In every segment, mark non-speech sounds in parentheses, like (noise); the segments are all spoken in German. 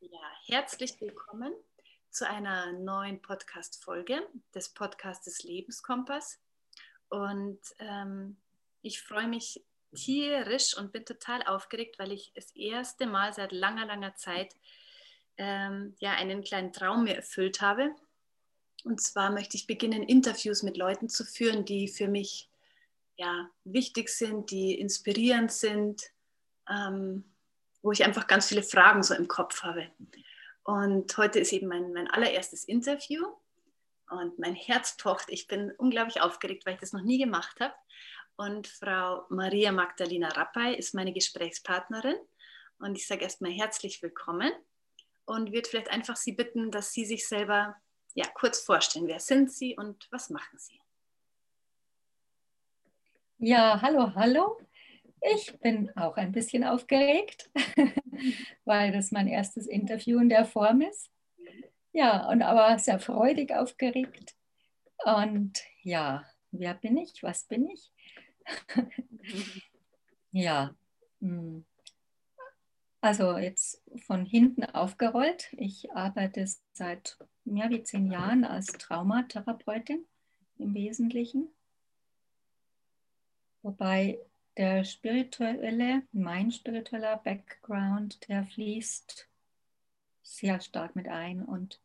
Ja, herzlich willkommen zu einer neuen Podcast-Folge des Podcastes Lebenskompass. Und ähm, ich freue mich tierisch und bin total aufgeregt, weil ich das erste Mal seit langer, langer Zeit ähm, ja, einen kleinen Traum mir erfüllt habe. Und zwar möchte ich beginnen, Interviews mit Leuten zu führen, die für mich ja, wichtig sind, die inspirierend sind, ähm, wo ich einfach ganz viele Fragen so im Kopf habe. Und heute ist eben mein, mein allererstes Interview und mein Herz pocht. Ich bin unglaublich aufgeregt, weil ich das noch nie gemacht habe. Und Frau Maria Magdalena Rappay ist meine Gesprächspartnerin. Und ich sage erstmal herzlich willkommen und würde vielleicht einfach Sie bitten, dass Sie sich selber ja, kurz vorstellen. Wer sind Sie und was machen Sie? Ja, hallo, hallo. Ich bin auch ein bisschen aufgeregt, (laughs) weil das mein erstes Interview in der Form ist. Ja, und aber sehr freudig aufgeregt. Und ja, wer bin ich? Was bin ich? (laughs) ja, hm. also jetzt von hinten aufgerollt. Ich arbeite seit mehr wie zehn Jahren als Traumatherapeutin im Wesentlichen. Wobei der spirituelle, mein spiritueller Background, der fließt sehr stark mit ein. Und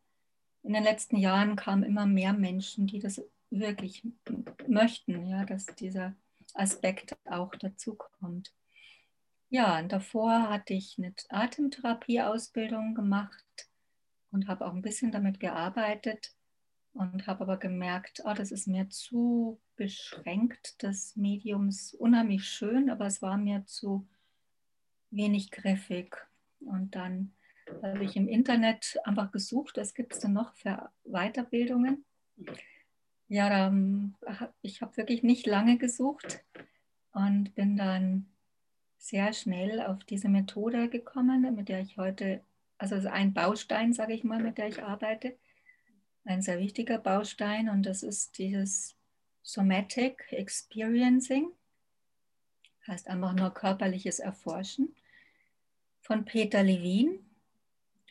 in den letzten Jahren kamen immer mehr Menschen, die das wirklich möchten, ja, dass dieser Aspekt auch dazu kommt. Ja, und davor hatte ich eine Atemtherapieausbildung gemacht und habe auch ein bisschen damit gearbeitet und habe aber gemerkt, oh, das ist mir zu beschränkt des Mediums, unheimlich schön, aber es war mir zu wenig griffig. Und dann habe ich im Internet einfach gesucht, was gibt es denn noch für Weiterbildungen. Ja, ich habe wirklich nicht lange gesucht und bin dann sehr schnell auf diese Methode gekommen, mit der ich heute, also ein Baustein, sage ich mal, mit der ich arbeite ein sehr wichtiger Baustein und das ist dieses Somatic Experiencing, heißt einfach nur körperliches Erforschen, von Peter Levin,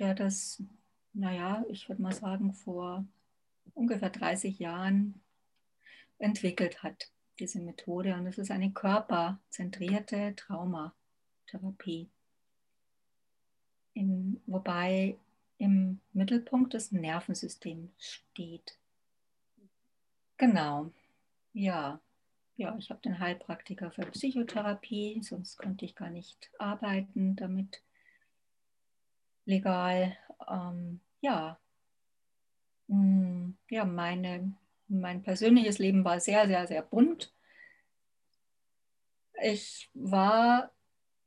der das, naja, ich würde mal sagen, vor ungefähr 30 Jahren entwickelt hat, diese Methode. Und es ist eine körperzentrierte Traumatherapie. In, wobei im Mittelpunkt des Nervensystems steht. Genau, ja. Ja, ich habe den Heilpraktiker für Psychotherapie, sonst könnte ich gar nicht arbeiten damit legal. Ähm, ja, hm, ja meine, mein persönliches Leben war sehr, sehr, sehr bunt. Ich war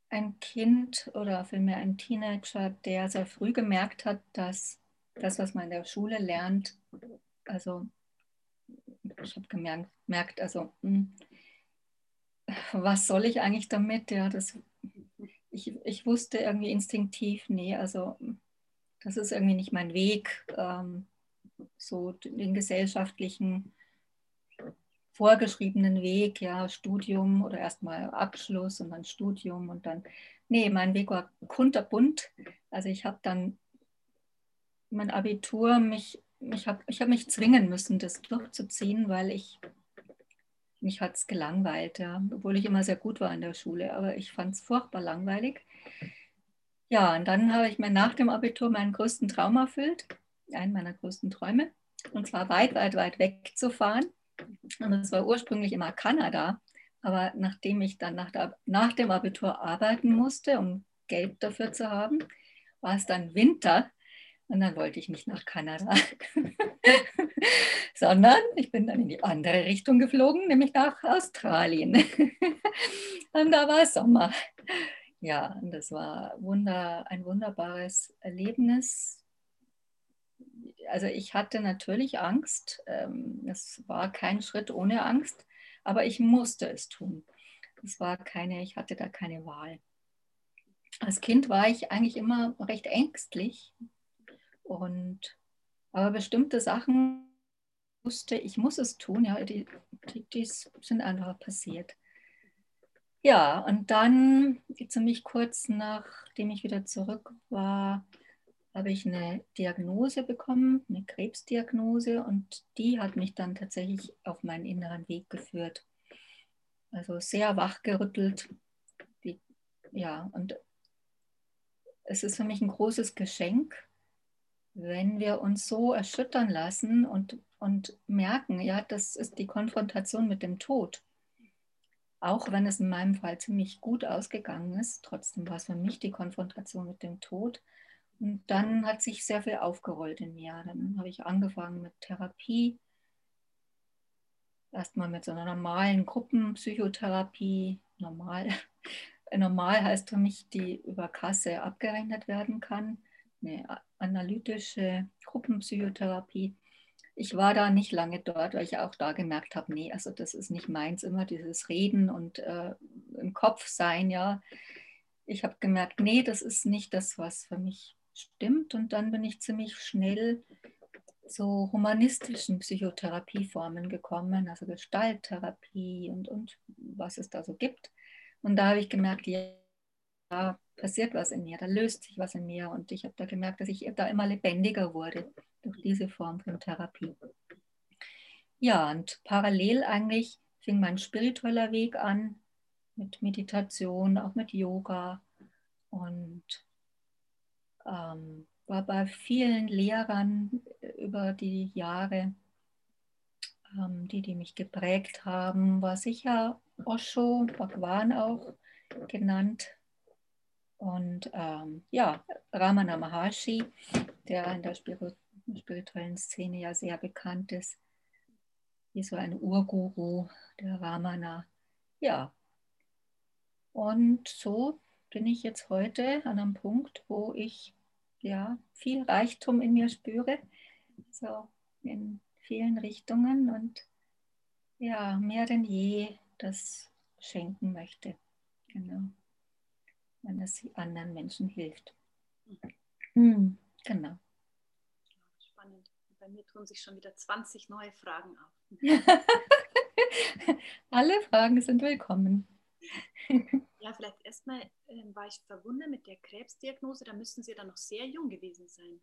ein Kind oder vielmehr ein Teenager, der sehr früh gemerkt hat, dass das, was man in der Schule lernt, also ich habe gemerkt, also hm, was soll ich eigentlich damit? Ja, das, ich, ich wusste irgendwie instinktiv, nee, also das ist irgendwie nicht mein Weg, ähm, so den gesellschaftlichen vorgeschriebenen Weg, ja, Studium oder erstmal Abschluss und dann Studium und dann, nee, mein Weg war kunterbunt. Also ich habe dann mein Abitur, mich, mich hab, ich habe mich zwingen müssen, das durchzuziehen, weil ich, mich hat es gelangweilt, ja, obwohl ich immer sehr gut war in der Schule, aber ich fand es furchtbar langweilig. Ja, und dann habe ich mir nach dem Abitur meinen größten Traum erfüllt, einen meiner größten Träume, und zwar weit, weit, weit weg zu fahren und es war ursprünglich immer Kanada. Aber nachdem ich dann nach, der, nach dem Abitur arbeiten musste, um Geld dafür zu haben, war es dann Winter und dann wollte ich nicht nach Kanada, (laughs) sondern ich bin dann in die andere Richtung geflogen, nämlich nach Australien. (laughs) und da war Sommer. Ja, und das war wunder, ein wunderbares Erlebnis also ich hatte natürlich Angst. Ähm, es war kein Schritt ohne Angst, aber ich musste es tun. Es war keine, ich hatte da keine Wahl. Als Kind war ich eigentlich immer recht ängstlich und aber bestimmte Sachen wusste, ich muss es tun, ja, die, die, die sind einfach passiert. Ja, und dann ziemlich kurz nachdem ich wieder zurück war, habe ich eine Diagnose bekommen, eine Krebsdiagnose und die hat mich dann tatsächlich auf meinen inneren Weg geführt. Also sehr wachgerüttelt. Die, ja, und es ist für mich ein großes Geschenk, wenn wir uns so erschüttern lassen und, und merken, ja, das ist die Konfrontation mit dem Tod. Auch wenn es in meinem Fall ziemlich gut ausgegangen ist, trotzdem war es für mich die Konfrontation mit dem Tod. Und dann hat sich sehr viel aufgerollt in mir. Dann habe ich angefangen mit Therapie. Erstmal mit so einer normalen Gruppenpsychotherapie. Normal. (laughs) Normal heißt für mich, die über Kasse abgerechnet werden kann. Eine analytische Gruppenpsychotherapie. Ich war da nicht lange dort, weil ich auch da gemerkt habe, nee, also das ist nicht meins, immer dieses Reden und äh, im Kopf sein, ja. Ich habe gemerkt, nee, das ist nicht das, was für mich stimmt. Und dann bin ich ziemlich schnell zu humanistischen Psychotherapieformen gekommen, also Gestalttherapie und, und was es da so gibt. Und da habe ich gemerkt, ja, passiert was in mir, da löst sich was in mir. Und ich habe da gemerkt, dass ich da immer lebendiger wurde durch diese Form von Therapie. Ja, und parallel eigentlich fing mein spiritueller Weg an mit Meditation, auch mit Yoga und ähm, war bei vielen Lehrern über die Jahre, ähm, die, die mich geprägt haben, war sicher Osho, Bhagwan auch genannt. Und ähm, ja, Ramana Maharshi, der in der spirituellen Szene ja sehr bekannt ist, wie so ein Urguru der Ramana. Ja, und so bin ich jetzt heute an einem Punkt, wo ich ja viel Reichtum in mir spüre, so in vielen Richtungen und ja, mehr denn je das schenken möchte. Genau. Wenn es anderen Menschen hilft. Mhm. Genau. Spannend. Bei mir tun sich schon wieder 20 neue Fragen auf. (laughs) Alle Fragen sind willkommen. Ja, vielleicht erstmal äh, war ich verwundert mit der Krebsdiagnose. Da müssten Sie dann noch sehr jung gewesen sein.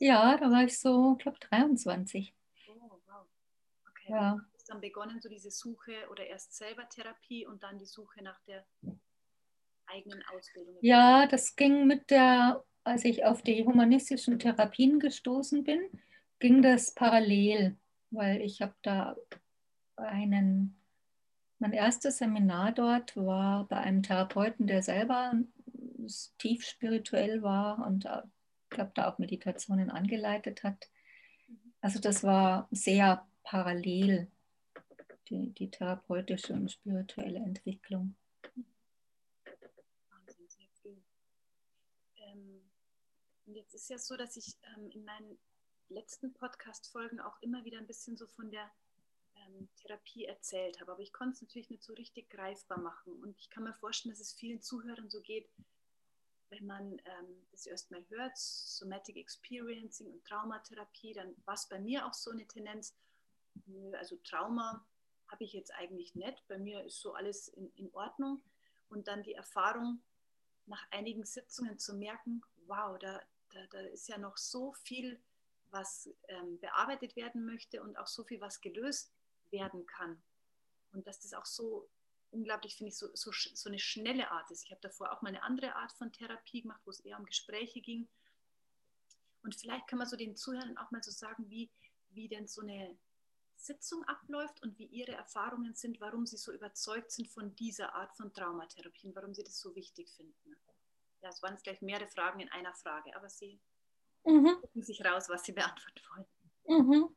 Ja, da war ich so, ich glaube 23. Oh, wow. Okay. Ja. Dann begonnen, so diese Suche oder erst selber Therapie und dann die Suche nach der eigenen Ausbildung. Ja, das ging mit der, als ich auf die humanistischen Therapien gestoßen bin, ging das parallel, weil ich habe da einen mein erstes Seminar dort war bei einem Therapeuten, der selber tief spirituell war und äh, ich glaube, da auch Meditationen angeleitet hat. Also das war sehr parallel, die, die therapeutische und spirituelle Entwicklung. Wahnsinn, sehr viel. Ähm, und jetzt ist ja so, dass ich ähm, in meinen letzten Podcast-Folgen auch immer wieder ein bisschen so von der ähm, Therapie erzählt habe. Aber ich konnte es natürlich nicht so richtig greifbar machen. Und ich kann mir vorstellen, dass es vielen Zuhörern so geht, wenn man ähm, das erstmal hört, Somatic Experiencing und Traumatherapie, dann war es bei mir auch so eine Tendenz, also Trauma habe ich jetzt eigentlich nicht. Bei mir ist so alles in, in Ordnung. Und dann die Erfahrung, nach einigen Sitzungen zu merken, wow, da, da, da ist ja noch so viel, was ähm, bearbeitet werden möchte und auch so viel, was gelöst werden kann. Und dass das auch so unglaublich, finde ich, so, so, so eine schnelle Art ist. Ich habe davor auch mal eine andere Art von Therapie gemacht, wo es eher um Gespräche ging. Und vielleicht kann man so den Zuhörern auch mal so sagen, wie, wie denn so eine Sitzung abläuft und wie ihre Erfahrungen sind, warum sie so überzeugt sind von dieser Art von Traumatherapie und warum sie das so wichtig finden. Ja, es waren jetzt gleich mehrere Fragen in einer Frage, aber sie mhm. gucken sich raus, was sie beantworten wollen. Mhm.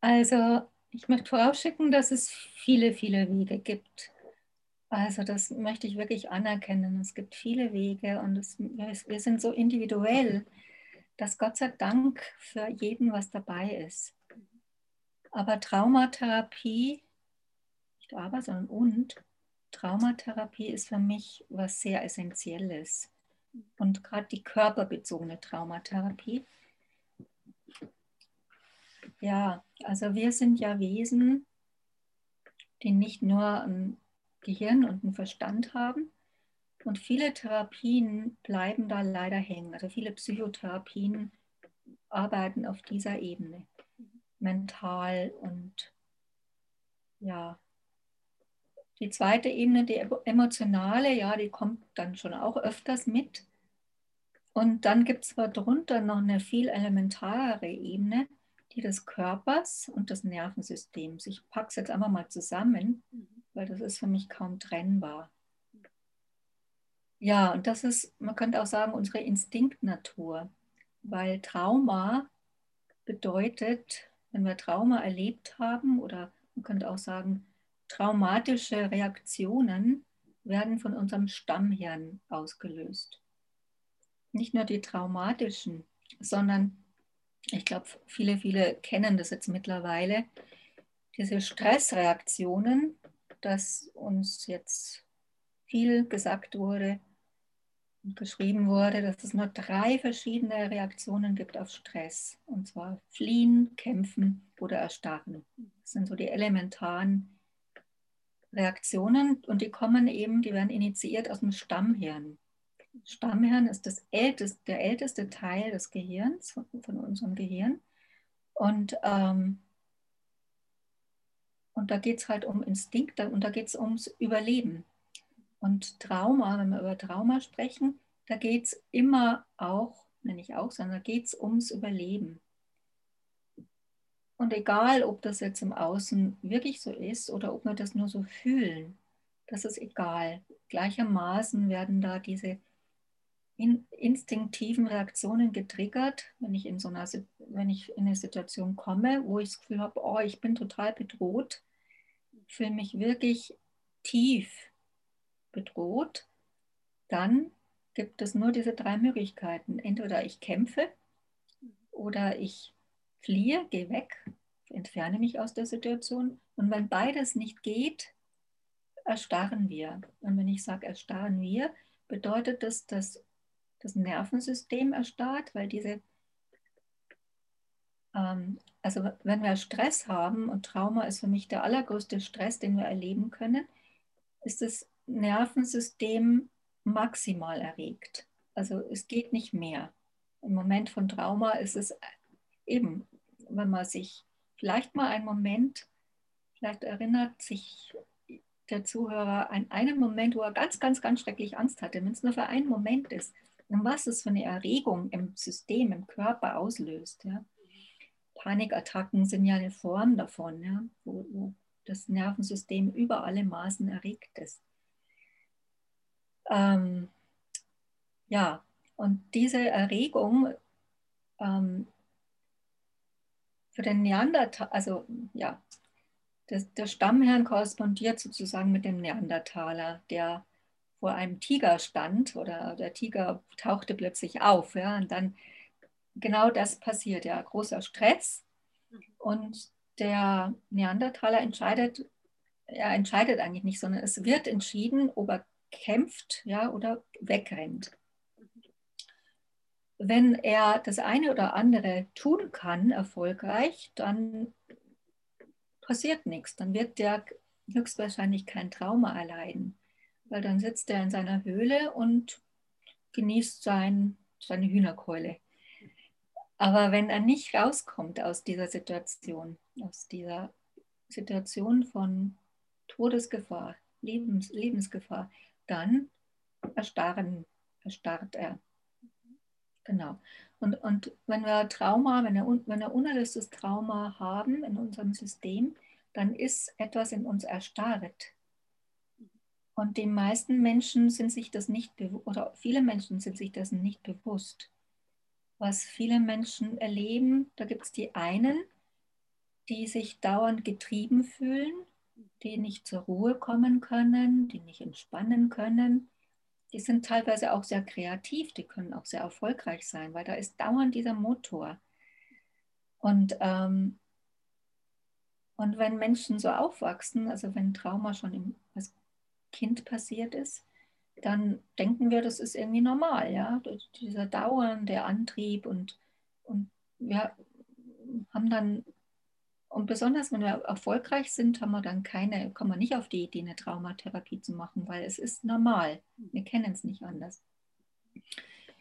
Also ich möchte vorausschicken, dass es viele, viele Wege gibt. Also das möchte ich wirklich anerkennen. Es gibt viele Wege und es, wir sind so individuell, dass Gott sei Dank für jeden was dabei ist. Aber Traumatherapie, nicht aber, sondern und, Traumatherapie ist für mich was sehr Essentielles. Und gerade die körperbezogene Traumatherapie ja, also wir sind ja Wesen, die nicht nur ein Gehirn und einen Verstand haben, Und viele Therapien bleiben da leider hängen. Also viele Psychotherapien arbeiten auf dieser Ebene. Mental und ja. Die zweite Ebene, die emotionale, ja, die kommt dann schon auch öfters mit. Und dann gibt es darunter noch eine viel elementarere Ebene, die des Körpers und des Nervensystems. Ich packe es jetzt einfach mal zusammen, weil das ist für mich kaum trennbar. Ja, und das ist, man könnte auch sagen, unsere Instinktnatur, weil Trauma bedeutet, wenn wir Trauma erlebt haben, oder man könnte auch sagen, traumatische Reaktionen werden von unserem Stammhirn ausgelöst. Nicht nur die traumatischen, sondern ich glaube, viele, viele kennen das jetzt mittlerweile, diese Stressreaktionen, dass uns jetzt viel gesagt wurde und geschrieben wurde, dass es nur drei verschiedene Reaktionen gibt auf Stress. Und zwar fliehen, kämpfen oder erstarren. Das sind so die elementaren Reaktionen und die kommen eben, die werden initiiert aus dem Stammhirn. Stammhirn ist das älteste, der älteste Teil des Gehirns, von, von unserem Gehirn. Und, ähm, und da geht es halt um Instinkt und da geht es ums Überleben. Und Trauma, wenn wir über Trauma sprechen, da geht es immer auch, nenne ich auch, sondern da geht es ums Überleben. Und egal, ob das jetzt im Außen wirklich so ist oder ob wir das nur so fühlen, das ist egal. Gleichermaßen werden da diese in, instinktiven Reaktionen getriggert, wenn ich in so einer, wenn ich in eine Situation komme, wo ich das Gefühl habe, oh, ich bin total bedroht, fühle mich wirklich tief bedroht, dann gibt es nur diese drei Möglichkeiten. Entweder ich kämpfe oder ich fliehe, gehe weg, entferne mich aus der Situation. Und wenn beides nicht geht, erstarren wir. Und wenn ich sage, erstarren wir, bedeutet das, dass das Nervensystem erstarrt, weil diese, ähm, also wenn wir Stress haben, und Trauma ist für mich der allergrößte Stress, den wir erleben können, ist das Nervensystem maximal erregt. Also es geht nicht mehr. Im Moment von Trauma ist es eben, wenn man sich vielleicht mal einen Moment, vielleicht erinnert sich der Zuhörer an einen Moment, wo er ganz, ganz, ganz schrecklich Angst hatte, wenn es nur für einen Moment ist, und was es für eine Erregung im System, im Körper auslöst. Ja. Panikattacken sind ja eine Form davon, ja, wo, wo das Nervensystem über alle Maßen erregt ist. Ähm, ja, und diese Erregung ähm, für den Neandertal, also ja, das, der Stammhirn korrespondiert sozusagen mit dem Neandertaler, der vor einem Tiger stand oder der Tiger tauchte plötzlich auf. Ja, und dann genau das passiert, ja, großer Stress. Und der Neandertaler entscheidet, er entscheidet eigentlich nicht, sondern es wird entschieden, ob er kämpft ja, oder wegrennt. Wenn er das eine oder andere tun kann, erfolgreich, dann passiert nichts. Dann wird der höchstwahrscheinlich kein Trauma erleiden weil dann sitzt er in seiner Höhle und genießt sein, seine Hühnerkeule. Aber wenn er nicht rauskommt aus dieser Situation, aus dieser Situation von Todesgefahr, Lebens, Lebensgefahr, dann erstarren, erstarrt er. Genau. Und, und wenn wir Trauma, wenn wir, wenn wir unerlöstes Trauma haben in unserem System, dann ist etwas in uns erstarrt. Und die meisten Menschen sind sich das nicht oder viele Menschen sind sich dessen nicht bewusst. Was viele Menschen erleben, da gibt es die einen, die sich dauernd getrieben fühlen, die nicht zur Ruhe kommen können, die nicht entspannen können. Die sind teilweise auch sehr kreativ, die können auch sehr erfolgreich sein, weil da ist dauernd dieser Motor. Und, ähm, und wenn Menschen so aufwachsen, also wenn Trauma schon im, als Kind passiert ist, dann denken wir, das ist irgendwie normal, ja, dieser dauernde Antrieb und, und wir haben dann und besonders wenn wir erfolgreich sind, haben wir dann keine, kommen wir nicht auf die Idee, eine Traumatherapie zu machen, weil es ist normal. Wir kennen es nicht anders.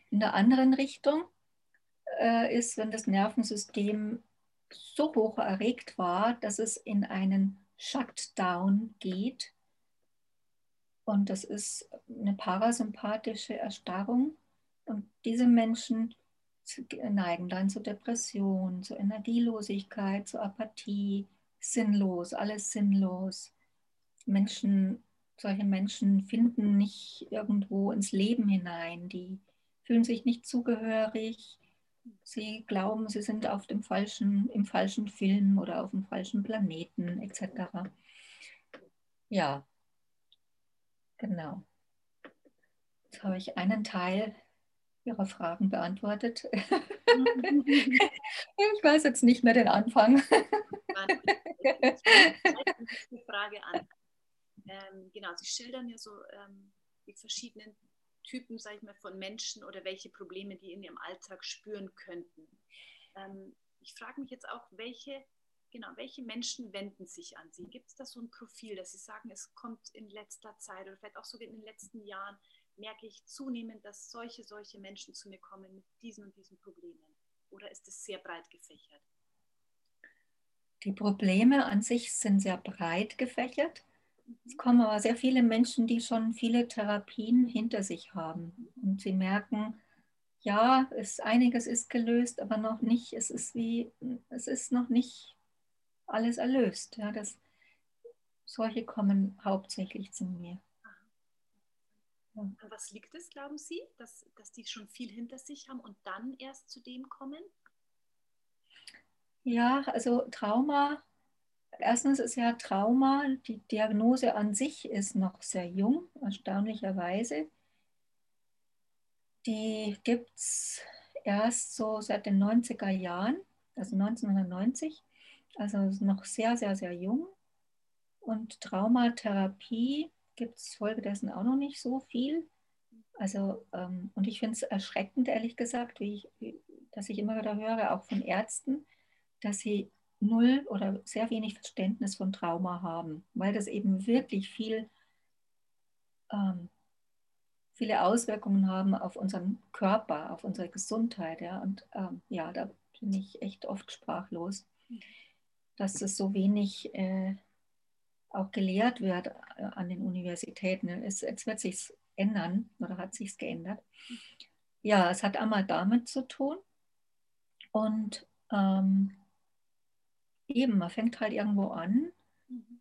In der anderen Richtung äh, ist, wenn das Nervensystem so hoch erregt war, dass es in einen Shutdown geht. Und das ist eine parasympathische Erstarrung. Und diese Menschen neigen dann zu Depression, zu Energielosigkeit, zu Apathie, sinnlos, alles sinnlos. Menschen, solche Menschen finden nicht irgendwo ins Leben hinein, die fühlen sich nicht zugehörig, sie glauben, sie sind auf dem falschen, im falschen Film oder auf dem falschen Planeten etc. Ja, genau. Jetzt habe ich einen Teil Ihrer Fragen beantwortet. (laughs) ich weiß jetzt nicht mehr den Anfang. die Frage an. Ähm, genau, Sie schildern ja so ähm, die verschiedenen Typen, sage ich mal, von Menschen oder welche Probleme die in ihrem Alltag spüren könnten. Ähm, ich frage mich jetzt auch, welche, genau, welche Menschen wenden sich an Sie? Gibt es da so ein Profil, dass Sie sagen, es kommt in letzter Zeit oder vielleicht auch sogar in den letzten Jahren merke ich zunehmend, dass solche, solche Menschen zu mir kommen mit diesen und diesen Problemen? Oder ist es sehr breit gefächert? Die Probleme an sich sind sehr breit gefächert. Es kommen aber sehr viele Menschen, die schon viele Therapien hinter sich haben. Und sie merken, ja, es, einiges ist gelöst, aber noch nicht, es ist wie, es ist noch nicht alles erlöst. Ja, das, solche kommen hauptsächlich zu mir. An was liegt es, glauben Sie, dass, dass die schon viel hinter sich haben und dann erst zu dem kommen? Ja, also Trauma, erstens ist ja Trauma, die Diagnose an sich ist noch sehr jung, erstaunlicherweise. Die gibt es erst so seit den 90er Jahren, also 1990, also noch sehr, sehr, sehr jung. Und Traumatherapie gibt es folgedessen auch noch nicht so viel. Also, ähm, und ich finde es erschreckend, ehrlich gesagt, wie ich, wie, dass ich immer wieder höre, auch von Ärzten, dass sie null oder sehr wenig Verständnis von Trauma haben, weil das eben wirklich viel, ähm, viele Auswirkungen haben auf unseren Körper, auf unsere Gesundheit. Ja? Und ähm, ja, da bin ich echt oft sprachlos, dass es so wenig äh, auch gelehrt wird äh, an den Universitäten. Es, jetzt wird sich ändern oder hat sich geändert. Ja, es hat einmal damit zu tun und ähm, eben, man fängt halt irgendwo an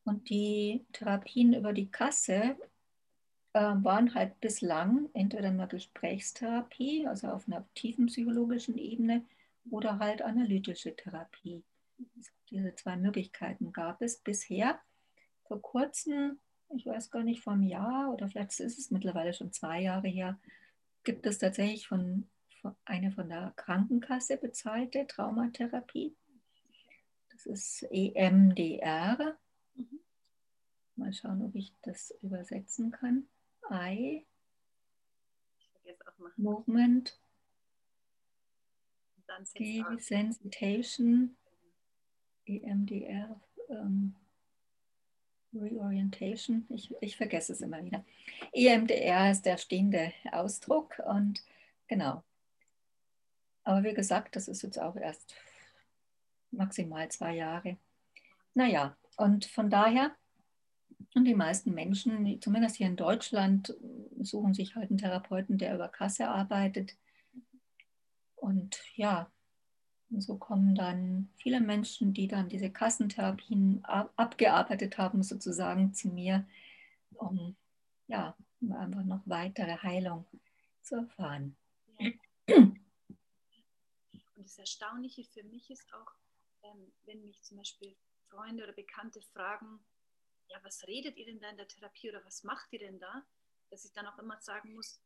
und die Therapien über die Kasse äh, waren halt bislang entweder eine Gesprächstherapie, also auf einer tiefen psychologischen Ebene, oder halt analytische Therapie. Diese zwei Möglichkeiten gab es bisher vor kurzem, ich weiß gar nicht, vor einem Jahr oder vielleicht ist es mittlerweile schon zwei Jahre her, gibt es tatsächlich von, von eine von der Krankenkasse bezahlte Traumatherapie. Das ist EMDR. Mhm. Mal schauen, ob ich das übersetzen kann. I Movement Desensitization EMDR ähm, Reorientation, ich, ich vergesse es immer wieder. EMDR ist der stehende Ausdruck und genau. Aber wie gesagt, das ist jetzt auch erst maximal zwei Jahre. Naja, und von daher, und die meisten Menschen, zumindest hier in Deutschland, suchen sich halt einen Therapeuten, der über Kasse arbeitet. Und ja, und so kommen dann viele Menschen, die dann diese Kassentherapien ab, abgearbeitet haben, sozusagen zu mir, um ja, um einfach noch weitere Heilung zu erfahren. Und das Erstaunliche für mich ist auch, ähm, wenn mich zum Beispiel Freunde oder Bekannte fragen, ja, was redet ihr denn da in der Therapie oder was macht ihr denn da, dass ich dann auch immer sagen muss,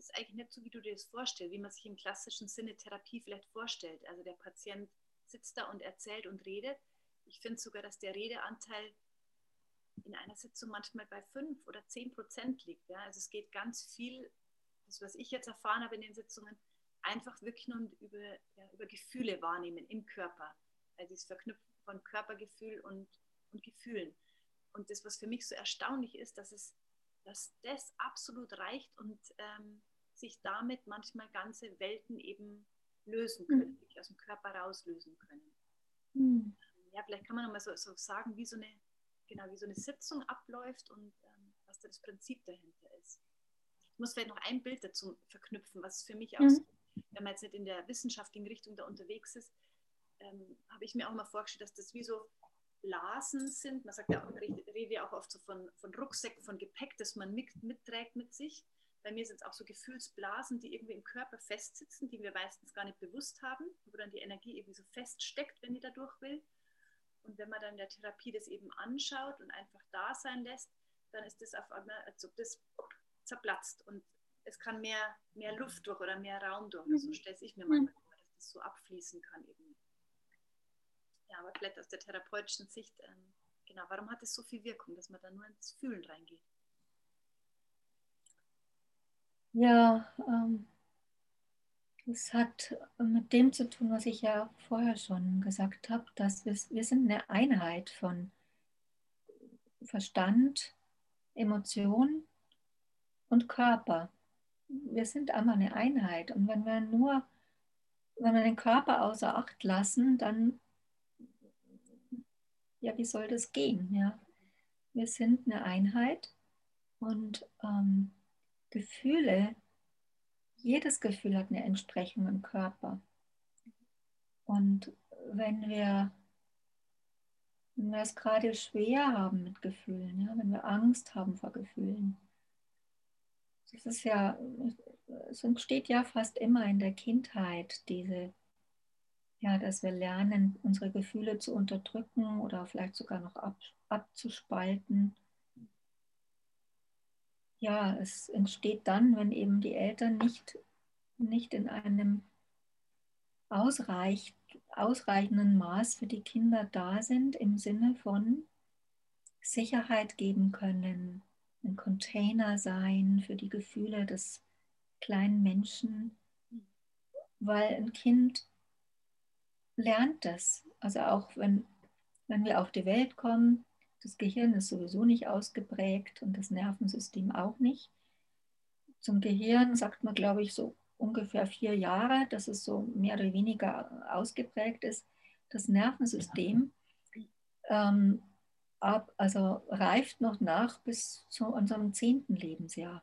ist eigentlich nicht so, wie du dir das vorstellst, wie man sich im klassischen Sinne Therapie vielleicht vorstellt. Also der Patient sitzt da und erzählt und redet. Ich finde sogar, dass der Redeanteil in einer Sitzung manchmal bei 5 oder 10 Prozent liegt. Ja? Also es geht ganz viel, das was ich jetzt erfahren habe in den Sitzungen, einfach wirklich nur über, ja, über Gefühle wahrnehmen im Körper. Also dieses Verknüpfen von Körpergefühl und, und Gefühlen. Und das, was für mich so erstaunlich ist, dass es, dass das absolut reicht und ähm, sich damit manchmal ganze Welten eben lösen können, mhm. aus dem Körper rauslösen können. Mhm. Ja, vielleicht kann man nochmal so, so sagen, wie so eine, genau, wie so eine Sitzung abläuft und ähm, was da das Prinzip dahinter ist. Ich muss vielleicht noch ein Bild dazu verknüpfen, was für mich auch, mhm. wenn man jetzt nicht in der wissenschaftlichen Richtung da unterwegs ist, ähm, habe ich mir auch mal vorgestellt, dass das wie so Blasen sind. Man sagt ja auch, rede ja auch oft so von, von Rucksäcken, von Gepäck, das man mit, mitträgt mit sich. Bei mir sind es auch so Gefühlsblasen, die irgendwie im Körper festsitzen, die wir meistens gar nicht bewusst haben, wo dann die Energie irgendwie so feststeckt, wenn die da durch will. Und wenn man dann in der Therapie das eben anschaut und einfach da sein lässt, dann ist das auf einmal, als ob das zerplatzt und es kann mehr, mehr Luft durch oder mehr Raum durch. Also so stelle ich mir manchmal vor, dass das so abfließen kann eben. Ja, aber vielleicht aus der therapeutischen Sicht, ähm, genau, warum hat es so viel Wirkung, dass man da nur ins Fühlen reingeht? Ja, ähm, das hat mit dem zu tun, was ich ja vorher schon gesagt habe, dass wir, wir sind eine Einheit von Verstand, Emotion und Körper. Wir sind einmal eine Einheit. Und wenn wir nur, wenn wir den Körper außer Acht lassen, dann, ja, wie soll das gehen? Ja? Wir sind eine Einheit und ähm, Gefühle jedes Gefühl hat eine Entsprechung im Körper. Und wenn wir, wenn wir es gerade schwer haben mit Gefühlen, ja, wenn wir Angst haben vor Gefühlen, das ist ja, es entsteht ja fast immer in der Kindheit diese, ja, dass wir lernen, unsere Gefühle zu unterdrücken oder vielleicht sogar noch ab, abzuspalten ja, es entsteht dann, wenn eben die Eltern nicht, nicht in einem ausreicht, ausreichenden Maß für die Kinder da sind, im Sinne von Sicherheit geben können, ein Container sein für die Gefühle des kleinen Menschen, weil ein Kind lernt das. Also auch wenn, wenn wir auf die Welt kommen, das Gehirn ist sowieso nicht ausgeprägt und das Nervensystem auch nicht. Zum Gehirn sagt man, glaube ich, so ungefähr vier Jahre, dass es so mehr oder weniger ausgeprägt ist. Das Nervensystem ähm, ab, also reift noch nach bis zu unserem zehnten Lebensjahr.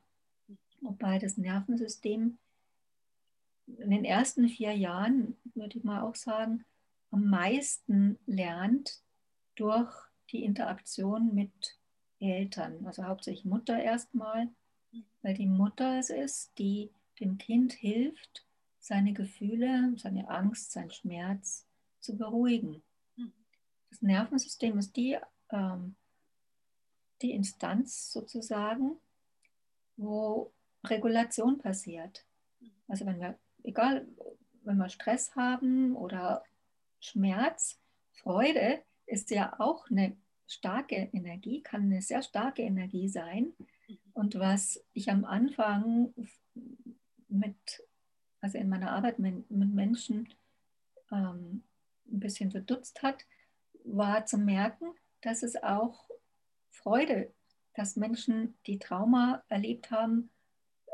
Wobei das Nervensystem in den ersten vier Jahren, würde ich mal auch sagen, am meisten lernt durch die Interaktion mit Eltern, also hauptsächlich Mutter erstmal, weil die Mutter es ist, die dem Kind hilft, seine Gefühle, seine Angst, seinen Schmerz zu beruhigen. Das Nervensystem ist die, ähm, die Instanz sozusagen, wo Regulation passiert. Also wenn wir, egal, wenn wir Stress haben oder Schmerz, Freude, ist ja auch eine starke Energie, kann eine sehr starke Energie sein. Und was ich am Anfang mit, also in meiner Arbeit mit, mit Menschen ähm, ein bisschen verdutzt hat, war zu merken, dass es auch Freude, dass Menschen, die Trauma erlebt haben,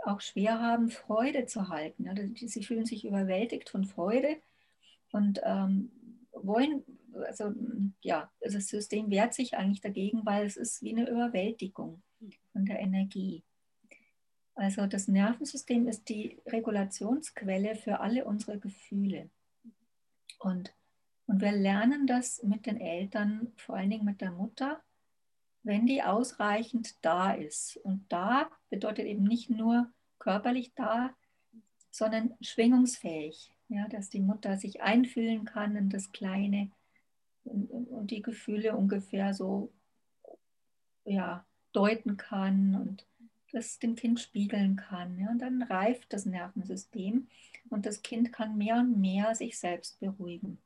auch schwer haben, Freude zu halten. Also sie fühlen sich überwältigt von Freude und ähm, wollen also ja, das System wehrt sich eigentlich dagegen, weil es ist wie eine Überwältigung von der Energie. Also das Nervensystem ist die Regulationsquelle für alle unsere Gefühle. Und, und wir lernen das mit den Eltern, vor allen Dingen mit der Mutter, wenn die ausreichend da ist. Und da bedeutet eben nicht nur körperlich da, sondern schwingungsfähig. Ja, dass die Mutter sich einfühlen kann in das kleine und die Gefühle ungefähr so ja, deuten kann und das dem Kind spiegeln kann. Ja. Und dann reift das Nervensystem und das Kind kann mehr und mehr sich selbst beruhigen.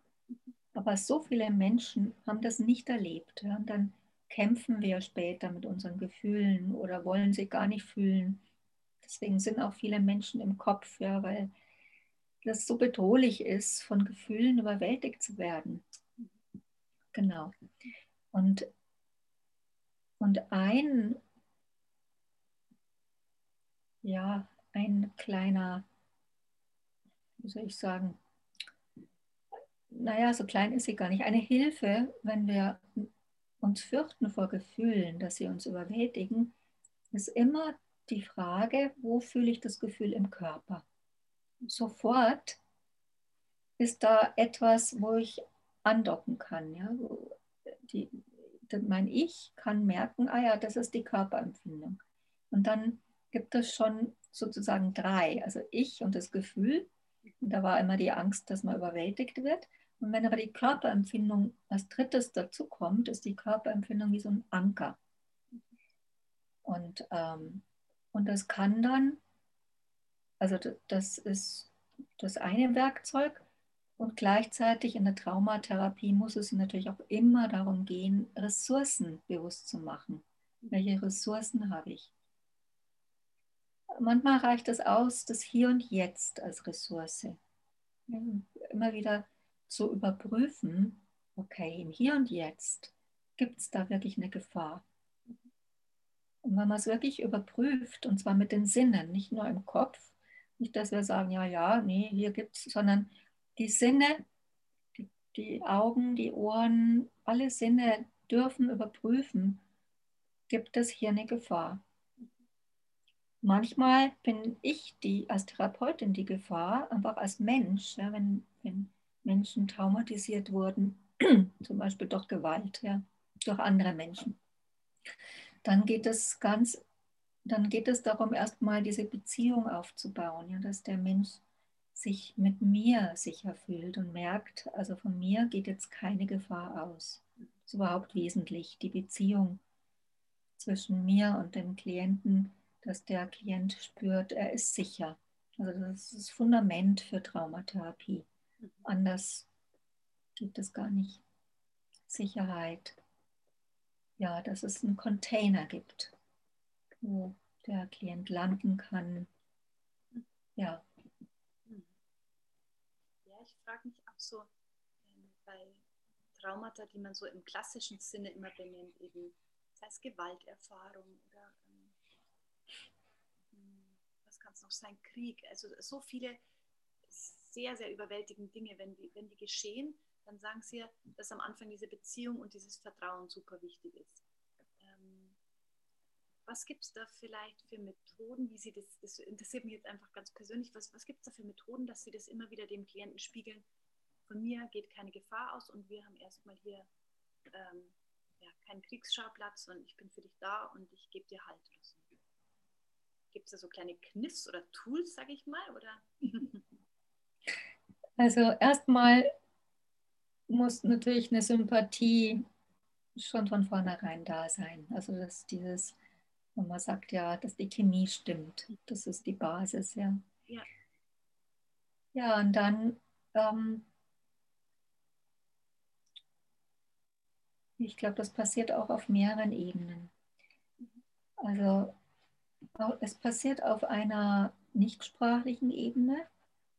Aber so viele Menschen haben das nicht erlebt. Ja. Und dann kämpfen wir später mit unseren Gefühlen oder wollen sie gar nicht fühlen. Deswegen sind auch viele Menschen im Kopf, ja, weil das so bedrohlich ist, von Gefühlen überwältigt zu werden genau. Und, und ein, ja, ein kleiner, wie soll ich sagen, naja, so klein ist sie gar nicht. Eine Hilfe, wenn wir uns fürchten vor Gefühlen, dass sie uns überwältigen, ist immer die Frage, wo fühle ich das Gefühl im Körper? Sofort ist da etwas, wo ich andocken kann. Ja? Die, mein Ich kann merken, ah ja, das ist die Körperempfindung. Und dann gibt es schon sozusagen drei, also ich und das Gefühl. Und da war immer die Angst, dass man überwältigt wird. Und wenn aber die Körperempfindung als drittes dazu kommt, ist die Körperempfindung wie so ein Anker. Und, ähm, und das kann dann, also das ist das eine Werkzeug. Und gleichzeitig in der Traumatherapie muss es natürlich auch immer darum gehen, Ressourcen bewusst zu machen. Welche Ressourcen habe ich? Manchmal reicht es aus, das Hier und Jetzt als Ressource. Immer wieder zu überprüfen, okay, im Hier und Jetzt gibt es da wirklich eine Gefahr. Und wenn man es wirklich überprüft, und zwar mit den Sinnen, nicht nur im Kopf, nicht, dass wir sagen, ja, ja, nee, hier gibt es, sondern die Sinne, die, Augen, die Ohren, alle Sinne dürfen überprüfen, gibt es hier eine Gefahr. Manchmal bin ich die als Therapeutin die Gefahr, einfach als Mensch, ja, wenn, wenn Menschen traumatisiert wurden, (clears throat) zum Beispiel durch Gewalt, ja, durch andere Menschen. Dann geht es ganz, dann geht es darum, erstmal diese Beziehung aufzubauen, ja, dass der Mensch sich mit mir sicher fühlt und merkt, also von mir geht jetzt keine Gefahr aus. Das ist überhaupt wesentlich, die Beziehung zwischen mir und dem Klienten, dass der Klient spürt, er ist sicher. Also das ist das Fundament für Traumatherapie. Anders gibt es gar nicht. Sicherheit. Ja, dass es einen Container gibt, wo der Klient landen kann. Ja. Frage mich auch so ähm, bei Traumata, die man so im klassischen Sinne immer benennt, eben sei es Gewalterfahrung oder ähm, hm, was kann es noch sein, Krieg, also so viele sehr, sehr überwältigende Dinge, wenn die, wenn die geschehen, dann sagen sie ja, dass am Anfang diese Beziehung und dieses Vertrauen super wichtig ist. Was gibt es da vielleicht für Methoden, wie Sie das, das interessiert mich jetzt einfach ganz persönlich, was, was gibt es da für Methoden, dass Sie das immer wieder dem Klienten spiegeln? Von mir geht keine Gefahr aus und wir haben erstmal hier ähm, ja, keinen Kriegsschauplatz und ich bin für dich da und ich gebe dir Halt. Gibt es da so kleine Kniffs oder Tools, sage ich mal? Oder? (laughs) Also erstmal muss natürlich eine Sympathie schon von vornherein da sein. Also dass dieses, wenn man sagt ja, dass die Chemie stimmt, das ist die Basis, ja. Ja, ja und dann, ähm, ich glaube, das passiert auch auf mehreren Ebenen. Also es passiert auf einer nichtsprachlichen Ebene,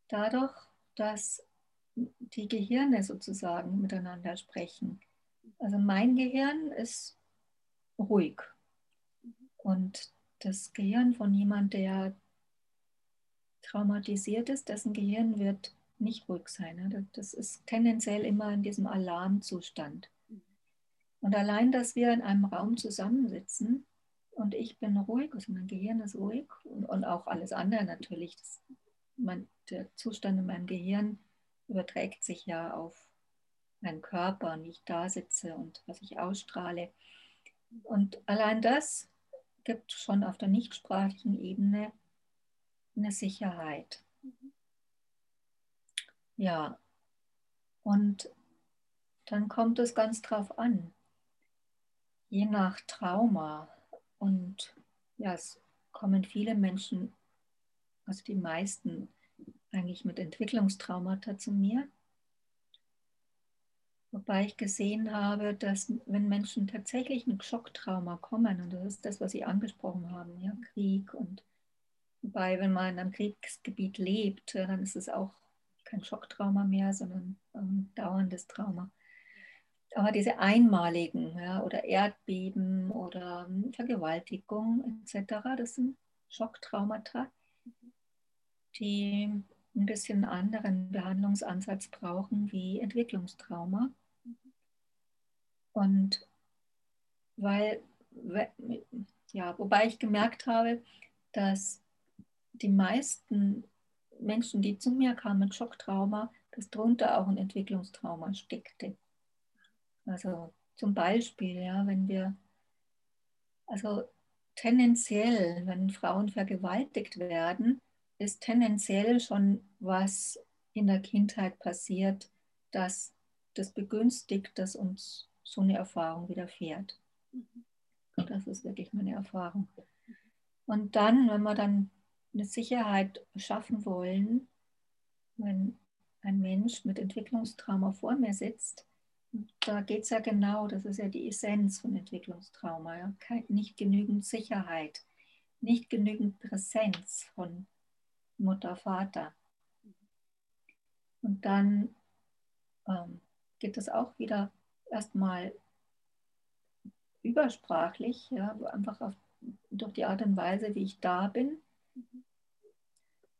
dadurch, dass die Gehirne sozusagen miteinander sprechen. Also mein Gehirn ist ruhig und das Gehirn von jemand, der traumatisiert ist, dessen Gehirn wird nicht ruhig sein. Das ist tendenziell immer in diesem Alarmzustand. Und allein, dass wir in einem Raum zusammensitzen und ich bin ruhig, also mein Gehirn ist ruhig und, und auch alles andere natürlich, das mein, der Zustand in meinem Gehirn überträgt sich ja auf meinen Körper und wie ich da sitze und was ich ausstrahle. Und allein das gibt schon auf der nichtsprachlichen Ebene eine Sicherheit. Ja, und dann kommt es ganz drauf an, je nach Trauma. Und ja, es kommen viele Menschen also die meisten eigentlich mit Entwicklungstraumata zu mir. Wobei ich gesehen habe, dass wenn Menschen tatsächlich mit Schocktrauma kommen, und das ist das, was Sie angesprochen haben, ja, Krieg und wobei, wenn man in einem Kriegsgebiet lebt, dann ist es auch kein Schocktrauma mehr, sondern ein dauerndes Trauma. aber diese einmaligen ja, oder Erdbeben oder hm, Vergewaltigung etc., das sind Schocktraumata, die ein bisschen anderen Behandlungsansatz brauchen wie Entwicklungstrauma. Und weil, ja, wobei ich gemerkt habe, dass die meisten Menschen, die zu mir kamen mit Schocktrauma, dass darunter auch ein Entwicklungstrauma steckte. Also zum Beispiel, ja, wenn wir, also tendenziell, wenn Frauen vergewaltigt werden, ist tendenziell schon was in der Kindheit passiert, dass das begünstigt, dass uns so eine Erfahrung widerfährt. Das ist wirklich meine Erfahrung. Und dann, wenn wir dann eine Sicherheit schaffen wollen, wenn ein Mensch mit Entwicklungstrauma vor mir sitzt, da geht es ja genau, das ist ja die Essenz von Entwicklungstrauma, ja? nicht genügend Sicherheit, nicht genügend Präsenz von Mutter, Vater. Und dann ähm, geht es auch wieder erstmal übersprachlich, ja, einfach auf, durch die Art und Weise, wie ich da bin.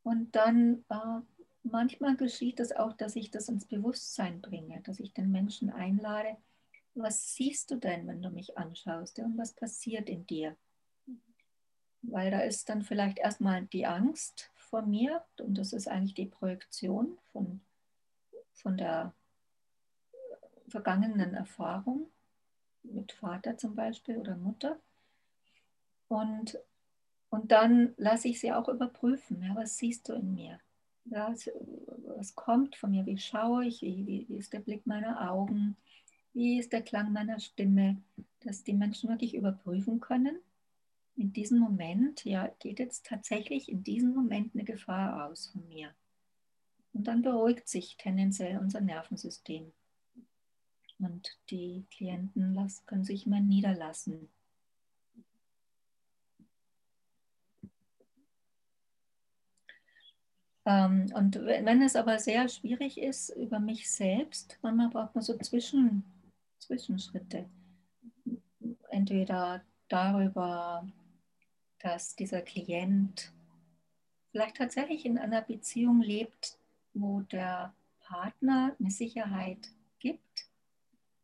Und dann äh, manchmal geschieht es auch, dass ich das ins Bewusstsein bringe, dass ich den Menschen einlade, was siehst du denn, wenn du mich anschaust und was passiert in dir? Weil da ist dann vielleicht erstmal die Angst vor mir und das ist eigentlich die Projektion von, von der vergangenen Erfahrung mit Vater zum Beispiel oder Mutter. Und, und dann lasse ich sie auch überprüfen. Ja, was siehst du in mir? Ja, was kommt von mir? Wie schaue ich? Wie, wie, wie ist der Blick meiner Augen? Wie ist der Klang meiner Stimme? Dass die Menschen wirklich überprüfen können in diesem Moment, ja, geht jetzt tatsächlich in diesem Moment eine Gefahr aus von mir. Und dann beruhigt sich tendenziell unser Nervensystem. Und die Klienten können sich mal niederlassen. Ähm, und wenn es aber sehr schwierig ist über mich selbst, manchmal braucht man so Zwischen, Zwischenschritte. Entweder darüber, dass dieser Klient vielleicht tatsächlich in einer Beziehung lebt, wo der Partner eine Sicherheit gibt.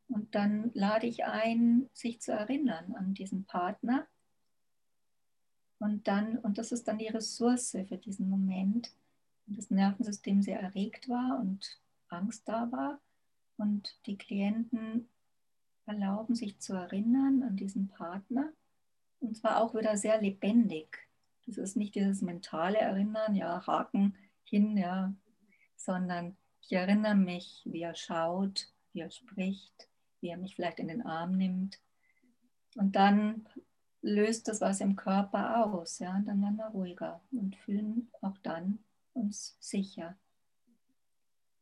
Und dann lade ich ein, sich zu erinnern an diesen Partner. Und dann, und das ist dann die Ressource für diesen Moment, wenn das Nervensystem sehr erregt war und Angst da war. Und die Klienten erlauben sich zu erinnern an diesen Partner und zwar auch wieder sehr lebendig. Das ist nicht dieses mentale Erinnern, ja, Haken hin, ja, sondern ich erinnere mich, wie er schaut, wie er spricht, wie er mich vielleicht in den Arm nimmt. Und dann löst das was im Körper aus, ja, und dann werden wir ruhiger und fühlen auch dann uns sicher.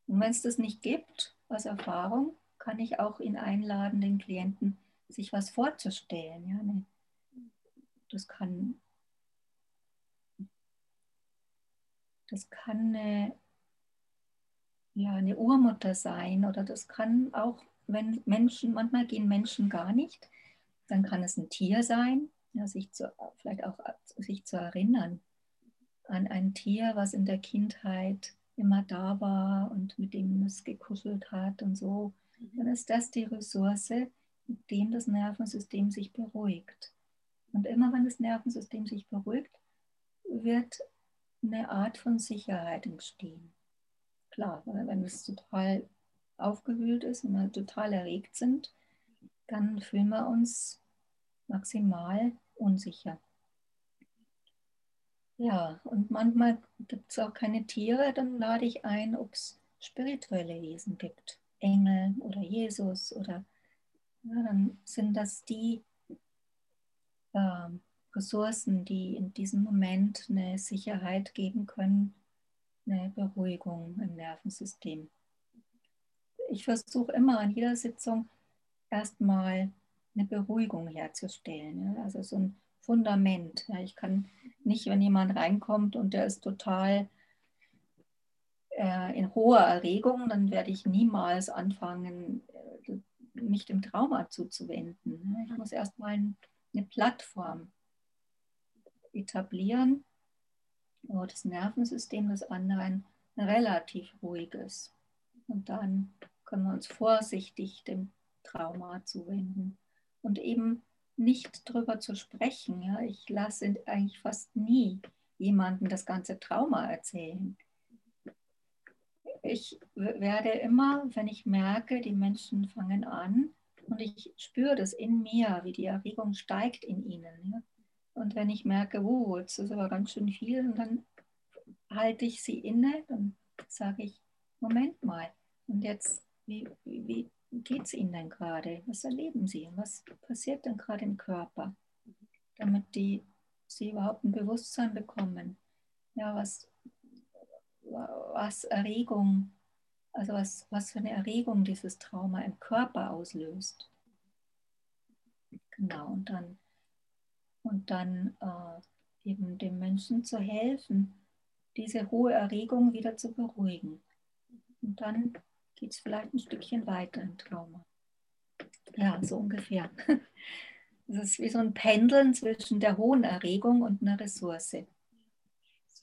Und wenn es das nicht gibt als Erfahrung, kann ich auch ihn einladen, den Klienten sich was vorzustellen, ja, eine das kann, das kann eine, ja, eine Urmutter sein oder das kann auch, wenn Menschen, manchmal gehen Menschen gar nicht, dann kann es ein Tier sein, ja, sich zu, vielleicht auch sich zu erinnern an ein Tier, was in der Kindheit immer da war und mit dem es gekuschelt hat und so, dann ist das die Ressource, mit dem das Nervensystem sich beruhigt. Und immer wenn das Nervensystem sich beruhigt, wird eine Art von Sicherheit entstehen. Klar, wenn es total aufgewühlt ist und wir total erregt sind, dann fühlen wir uns maximal unsicher. Ja, und manchmal gibt es auch keine Tiere, dann lade ich ein, ob es spirituelle Wesen gibt. Engel oder Jesus oder ja, dann sind das die, äh, Ressourcen, die in diesem Moment eine Sicherheit geben können, eine Beruhigung im Nervensystem. Ich versuche immer an jeder Sitzung erstmal eine Beruhigung herzustellen, ja? also so ein Fundament. Ja? Ich kann nicht, wenn jemand reinkommt und der ist total äh, in hoher Erregung, dann werde ich niemals anfangen, äh, mich dem Trauma zuzuwenden. Ich muss erstmal eine Plattform etablieren, wo das Nervensystem des anderen relativ ruhig ist. Und dann können wir uns vorsichtig dem Trauma zuwenden und eben nicht drüber zu sprechen. Ja. Ich lasse eigentlich fast nie jemandem das ganze Trauma erzählen. Ich werde immer, wenn ich merke, die Menschen fangen an und ich spüre das in mir, wie die Erregung steigt in ihnen. Und wenn ich merke, oh, jetzt ist aber ganz schön viel, dann halte ich sie inne, dann sage ich, Moment mal, und jetzt, wie, wie, geht es Ihnen denn gerade? Was erleben Sie? Was passiert denn gerade im Körper? Damit die, Sie überhaupt ein Bewusstsein bekommen. Ja, was, was Erregung, also was, was für eine Erregung dieses Trauma im Körper auslöst. Genau, und dann, und dann äh, eben dem Menschen zu helfen, diese hohe Erregung wieder zu beruhigen. Und dann geht es vielleicht ein Stückchen weiter im Trauma. Ja, so ungefähr. (laughs) Das ist wie so ein Pendeln zwischen der hohen Erregung und einer Ressource.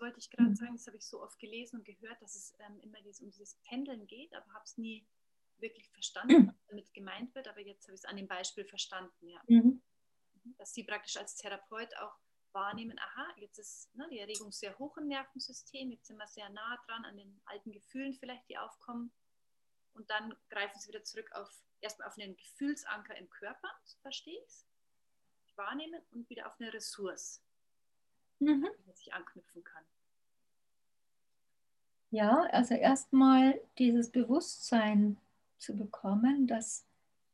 Das wollte ich gerade mhm. sagen, das habe ich so oft gelesen und gehört, dass es ähm, immer dieses, um dieses Pendeln geht, aber habe es nie wirklich verstanden, was damit gemeint wird. Aber jetzt habe ich es an dem Beispiel verstanden, ja. Mhm. Dass Sie praktisch als Therapeut auch wahrnehmen, aha, jetzt ist ne, die Erregung sehr hoch im Nervensystem, jetzt sind wir sehr nah dran an den alten Gefühlen vielleicht, die aufkommen und dann greifen sie wieder zurück auf erstmal auf einen Gefühlsanker im Körper, so verstehe ich es, wahrnehmen und wieder auf eine Ressource, mhm. die sich anknüpfen kann. Ja, also erstmal dieses Bewusstsein zu bekommen, dass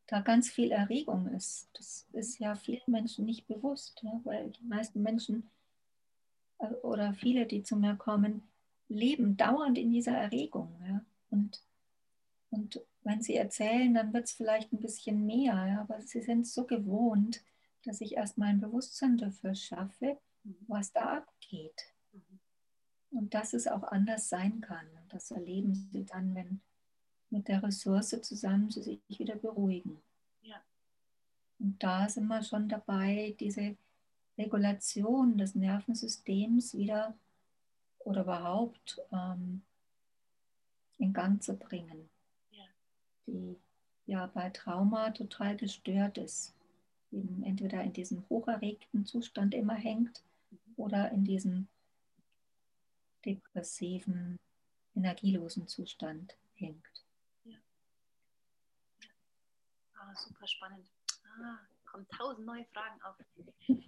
da ganz viel Erregung ist. Das ist ja vielen Menschen nicht bewusst, ja, weil die meisten Menschen äh, oder viele, die zu mir kommen, leben dauernd in dieser Erregung. Ja. Und und wenn sie erzählen, dann wird es vielleicht ein bisschen mehr, ja, aber sie sind so gewohnt, dass ich erstmal ein Bewusstsein dafür schaffe. Was da abgeht. Und dass es auch anders sein kann. Und das erleben sie dann, wenn mit der Ressource zusammen sie sich wieder beruhigen. Ja. Und da sind wir schon dabei, diese Regulation des Nervensystems wieder oder überhaupt ähm, in Gang zu bringen die ja bei Trauma total gestört ist. Eben entweder in diesem hocherregten Zustand immer hängt oder in diesem depressiven, energielosen Zustand hängt. Ja. Ah, super spannend. Ah, kommen tausend neue Fragen auf. (laughs)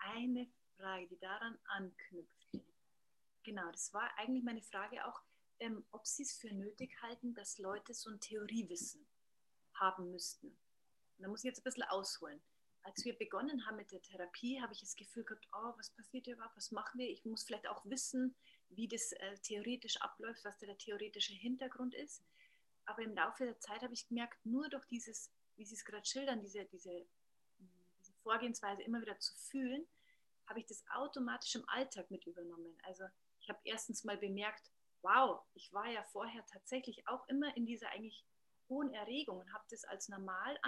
Eine Frage, die daran anknüpft. Genau, das war eigentlich meine Frage auch ähm, ob Sie es für nötig halten, dass Leute so ein Theoriewissen haben müssten. Und da muss ich jetzt ein bisschen ausholen. Als wir begonnen haben mit der Therapie, habe ich das Gefühl gehabt, oh, was passiert hier überhaupt, was machen wir? Ich muss vielleicht auch wissen, wie das äh, theoretisch abläuft, was der theoretische Hintergrund ist. Aber im Laufe der Zeit habe ich gemerkt, nur durch dieses, wie Sie es gerade schildern, diese, diese, diese Vorgehensweise immer wieder zu fühlen, habe ich das automatisch im Alltag mit übernommen. Also ich habe erstens mal bemerkt, wow, ich war ja vorher tatsächlich auch immer in dieser eigentlich hohen Erregung und habe das als normal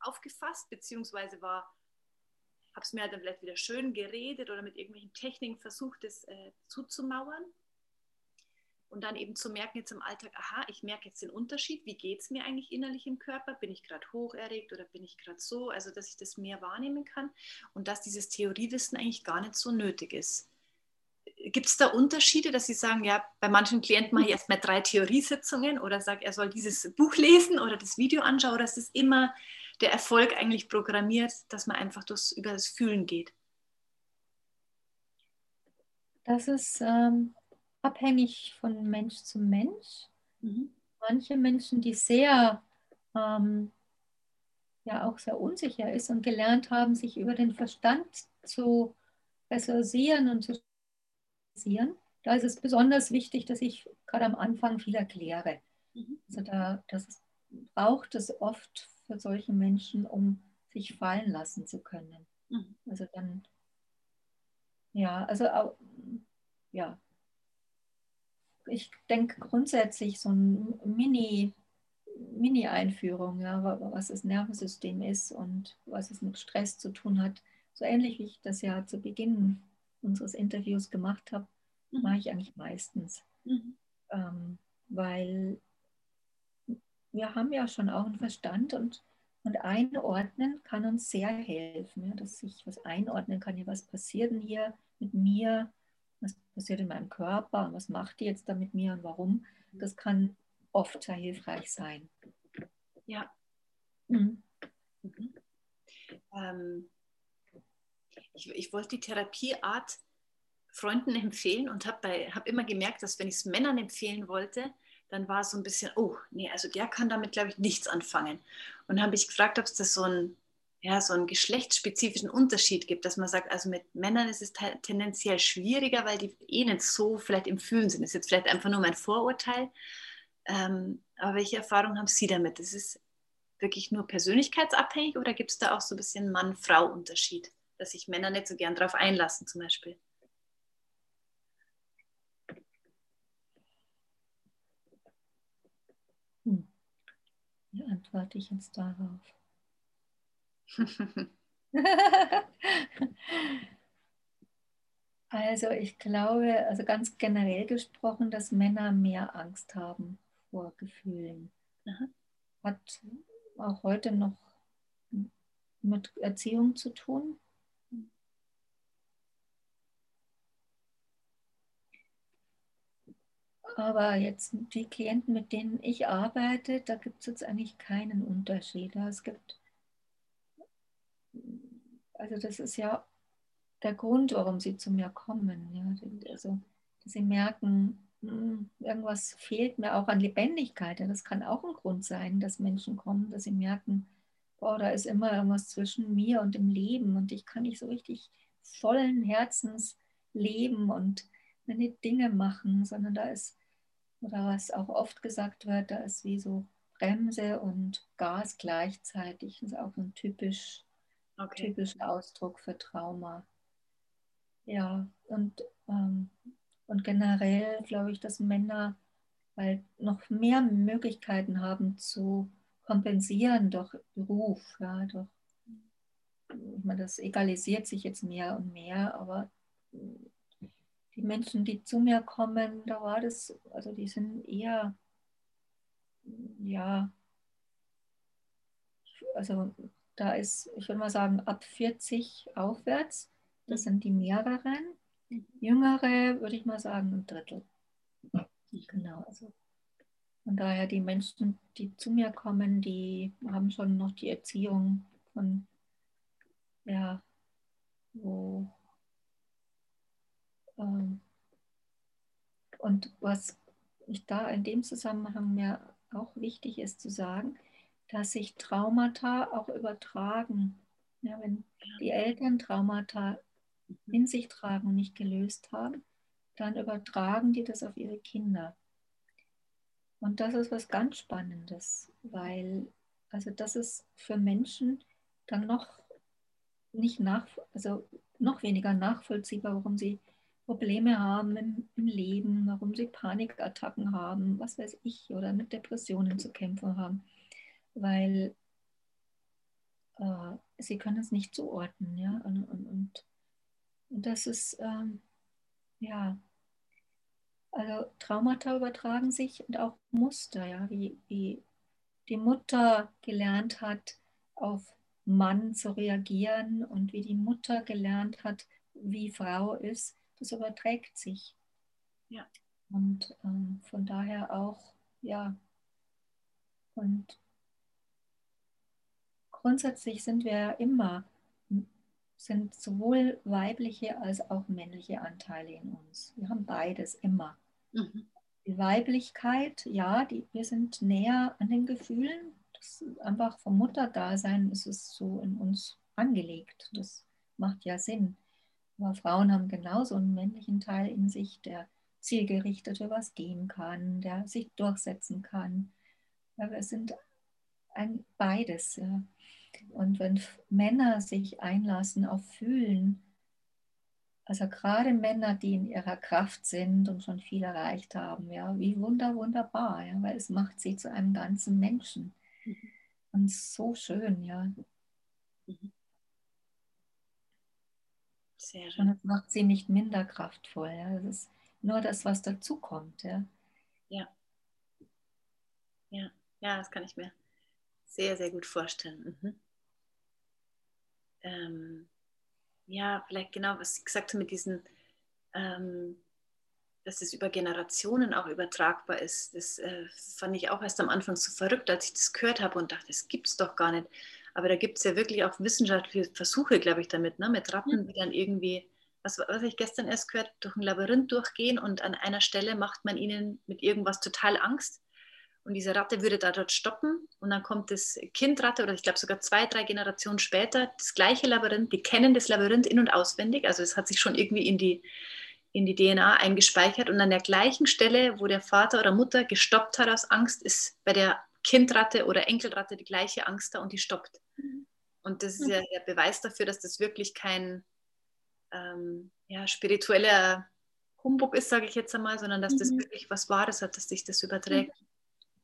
aufgefasst, beziehungsweise war, habe es mir halt dann vielleicht wieder schön geredet oder mit irgendwelchen Techniken versucht, das äh, zuzumauern. Und dann eben zu merken jetzt im Alltag, aha, ich merke jetzt den Unterschied, wie geht es mir eigentlich innerlich im Körper? Bin ich gerade hoch erregt oder bin ich gerade so? Also, dass ich das mehr wahrnehmen kann und dass dieses Theoriewissen eigentlich gar nicht so nötig ist. Gibt es da Unterschiede, dass Sie sagen, ja, bei manchen Klienten mache ich erstmal drei Theoriesitzungen oder sage, er soll dieses Buch lesen oder das Video anschauen oder ist es immer der Erfolg eigentlich programmiert, dass man einfach durchs, über das Fühlen geht? Das ist ähm, abhängig von Mensch zu Mensch. Mhm. Manche Menschen, die sehr, ähm, ja auch sehr unsicher ist und gelernt haben, sich über den Verstand zu ressourcieren und zu da ist es besonders wichtig, dass ich gerade am Anfang viel erkläre. Mhm. Also da das braucht es oft für solche Menschen, um sich fallen lassen zu können. Mhm. Also dann, ja, also ja, ich denke grundsätzlich so ein Mini, Mini-Einführung, ja, was das Nervensystem ist und was es mit Stress zu tun hat. So ähnlich wie ich das ja zu Beginn unseres Interviews gemacht habe, mhm. mache ich eigentlich meistens. Mhm. Ähm, weil wir haben ja schon auch einen Verstand und, und einordnen kann uns sehr helfen, ja, dass ich was einordnen kann, ja, was passiert denn hier mit mir, was passiert in meinem Körper und was macht die jetzt da mit mir und warum. Das kann oft sehr hilfreich sein. Ja. Mhm. Mhm. Ähm, ich, ich wollte die Therapieart Freunden empfehlen und habe hab immer gemerkt, dass wenn ich es Männern empfehlen wollte, dann war es so ein bisschen, oh, nee, also der kann damit, glaube ich, nichts anfangen. Und habe ich gefragt, ob es da so einen, ja, so einen geschlechtsspezifischen Unterschied gibt, dass man sagt, also mit Männern ist es tendenziell schwieriger, weil die eh nicht so vielleicht im Fühlen sind. Das ist jetzt vielleicht einfach nur mein Vorurteil. Ähm, aber welche Erfahrungen haben Sie damit? Ist es wirklich nur persönlichkeitsabhängig oder gibt es da auch so ein bisschen Mann-Frau-Unterschied, dass sich Männer nicht so gern darauf einlassen zum Beispiel? Wie antworte ich jetzt darauf? (laughs) (laughs) also ich glaube, also ganz generell gesprochen, dass Männer mehr Angst haben vor Gefühlen. Hat auch heute noch mit Erziehung zu tun. Aber jetzt die Klienten, mit denen ich arbeite, da gibt es jetzt eigentlich keinen Unterschied. Es gibt, also das ist ja der Grund, warum sie zu mir kommen. Ja. Also, dass sie merken, hm, irgendwas fehlt mir auch an Lebendigkeit. Ja. Das kann auch ein Grund sein, dass Menschen kommen, dass sie merken, boah, da ist immer irgendwas zwischen mir und dem Leben und ich kann nicht so richtig vollen Herzens leben und meine Dinge machen, sondern da ist oder was auch oft gesagt wird, da ist wie so Bremse und Gas gleichzeitig. Das ist auch ein typisch, okay. typischer Ausdruck für Trauma. Ja, und, ähm, und generell glaube ich, dass Männer halt noch mehr Möglichkeiten haben zu kompensieren durch Beruf, ja, durch, ich meine, das egalisiert sich jetzt mehr und mehr, aber die Menschen, die zu mir kommen, da war das, also die sind eher, ja, also da ist, ich würde mal sagen, ab 40 aufwärts, das sind die mehreren. Jüngere würde ich mal sagen, ein Drittel. Genau, also von daher die Menschen, die zu mir kommen, die haben schon noch die Erziehung von, ja, wo und was ich da in dem Zusammenhang mir auch wichtig ist zu sagen, dass sich Traumata auch übertragen. Ja, wenn die Eltern Traumata in sich tragen und nicht gelöst haben, dann übertragen die das auf ihre Kinder. Und das ist was ganz Spannendes, weil also das ist für Menschen dann noch nicht nach, also noch weniger nachvollziehbar, warum sie Probleme haben im, im, Leben, warum sie Panikattacken haben, was weiß ich, oder mit Depressionen zu kämpfen haben, weil äh, sie können es nicht zuordnen. Ja? Und, und, und, das ist, ähm, ja, also Traumata übertragen sich und auch Muster, ja, wie, wie die Mutter gelernt hat, auf Mann zu reagieren und wie die Mutter gelernt hat, wie Frau ist das überträgt sich. Ja. Und ähm, von daher auch, ja, und grundsätzlich sind wir immer, sind sowohl weibliche als auch männliche Anteile in uns. Wir haben beides immer. Mhm. Die Weiblichkeit, ja, die, wir sind näher an den Gefühlen. Das einfach vom Mutterdasein ist es so in uns angelegt. Das macht ja Sinn. Aber Frauen haben genauso einen männlichen Teil in sich, der zielgerichtet für was gehen kann, der sich durchsetzen kann. Ja, wir sind ein beides. Ja. Und wenn Männer sich einlassen auf Fühlen, Also gerade Männer, die in ihrer Kraft sind und schon viel erreicht haben, ja, wie wunder, wunderbar, ja, weil es macht sie zu einem ganzen Menschen. Mhm. Und so schön, ja. Mhm. Sehr schön. Und es macht sie nicht minder kraftvoll. Ja. Das ist nur das, was dazukommt. Ja. ja. Ja, ja, das kann ich mir sehr, sehr gut vorstellen. Mhm. Ähm, ja, vielleicht genau, was Sie gesagt haben mit diesen, ähm, dass es über Generationen auch übertragbar ist. Das äh, fand ich auch erst am Anfang so verrückt, als ich das gehört habe und dachte, das gibt es doch gar nicht. Aber da gibt es ja wirklich auch wissenschaftliche Versuche, glaube ich, damit, ne? mit Ratten, die dann irgendwie, was, was ich gestern erst gehört, durch ein Labyrinth durchgehen und an einer Stelle macht man ihnen mit irgendwas total Angst und diese Ratte würde da dort stoppen und dann kommt das Kindratte oder ich glaube sogar zwei, drei Generationen später das gleiche Labyrinth, die kennen das Labyrinth in- und auswendig, also es hat sich schon irgendwie in die, in die DNA eingespeichert und an der gleichen Stelle, wo der Vater oder Mutter gestoppt hat aus Angst, ist bei der Kindratte oder Enkelratte die gleiche Angst da und die stoppt. Mhm. Und das ist ja der Beweis dafür, dass das wirklich kein ähm, ja, spiritueller Humbug ist, sage ich jetzt einmal, sondern dass das mhm. wirklich was Wahres hat, dass sich das überträgt.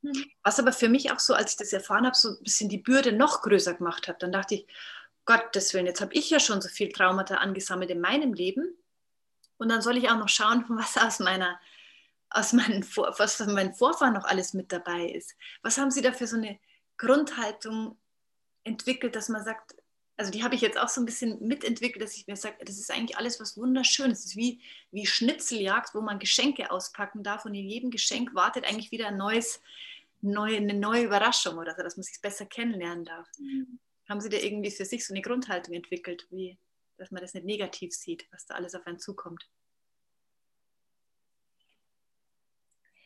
Mhm. Was aber für mich auch so, als ich das erfahren habe, so ein bisschen die Bürde noch größer gemacht hat. Dann dachte ich, Gottes Willen, jetzt habe ich ja schon so viel Traumata angesammelt in meinem Leben. Und dann soll ich auch noch schauen, (laughs) was aus meiner aus meinen, Vor was von meinen Vorfahren noch alles mit dabei ist. Was haben Sie da für so eine Grundhaltung entwickelt, dass man sagt, also die habe ich jetzt auch so ein bisschen mitentwickelt, dass ich mir sage, das ist eigentlich alles was Wunderschönes. Es ist wie, wie Schnitzeljagd, wo man Geschenke auspacken darf und in jedem Geschenk wartet eigentlich wieder ein neues neue, eine neue Überraschung oder so, dass man sich besser kennenlernen darf. Mhm. Haben Sie da irgendwie für sich so eine Grundhaltung entwickelt, wie, dass man das nicht negativ sieht, was da alles auf einen zukommt?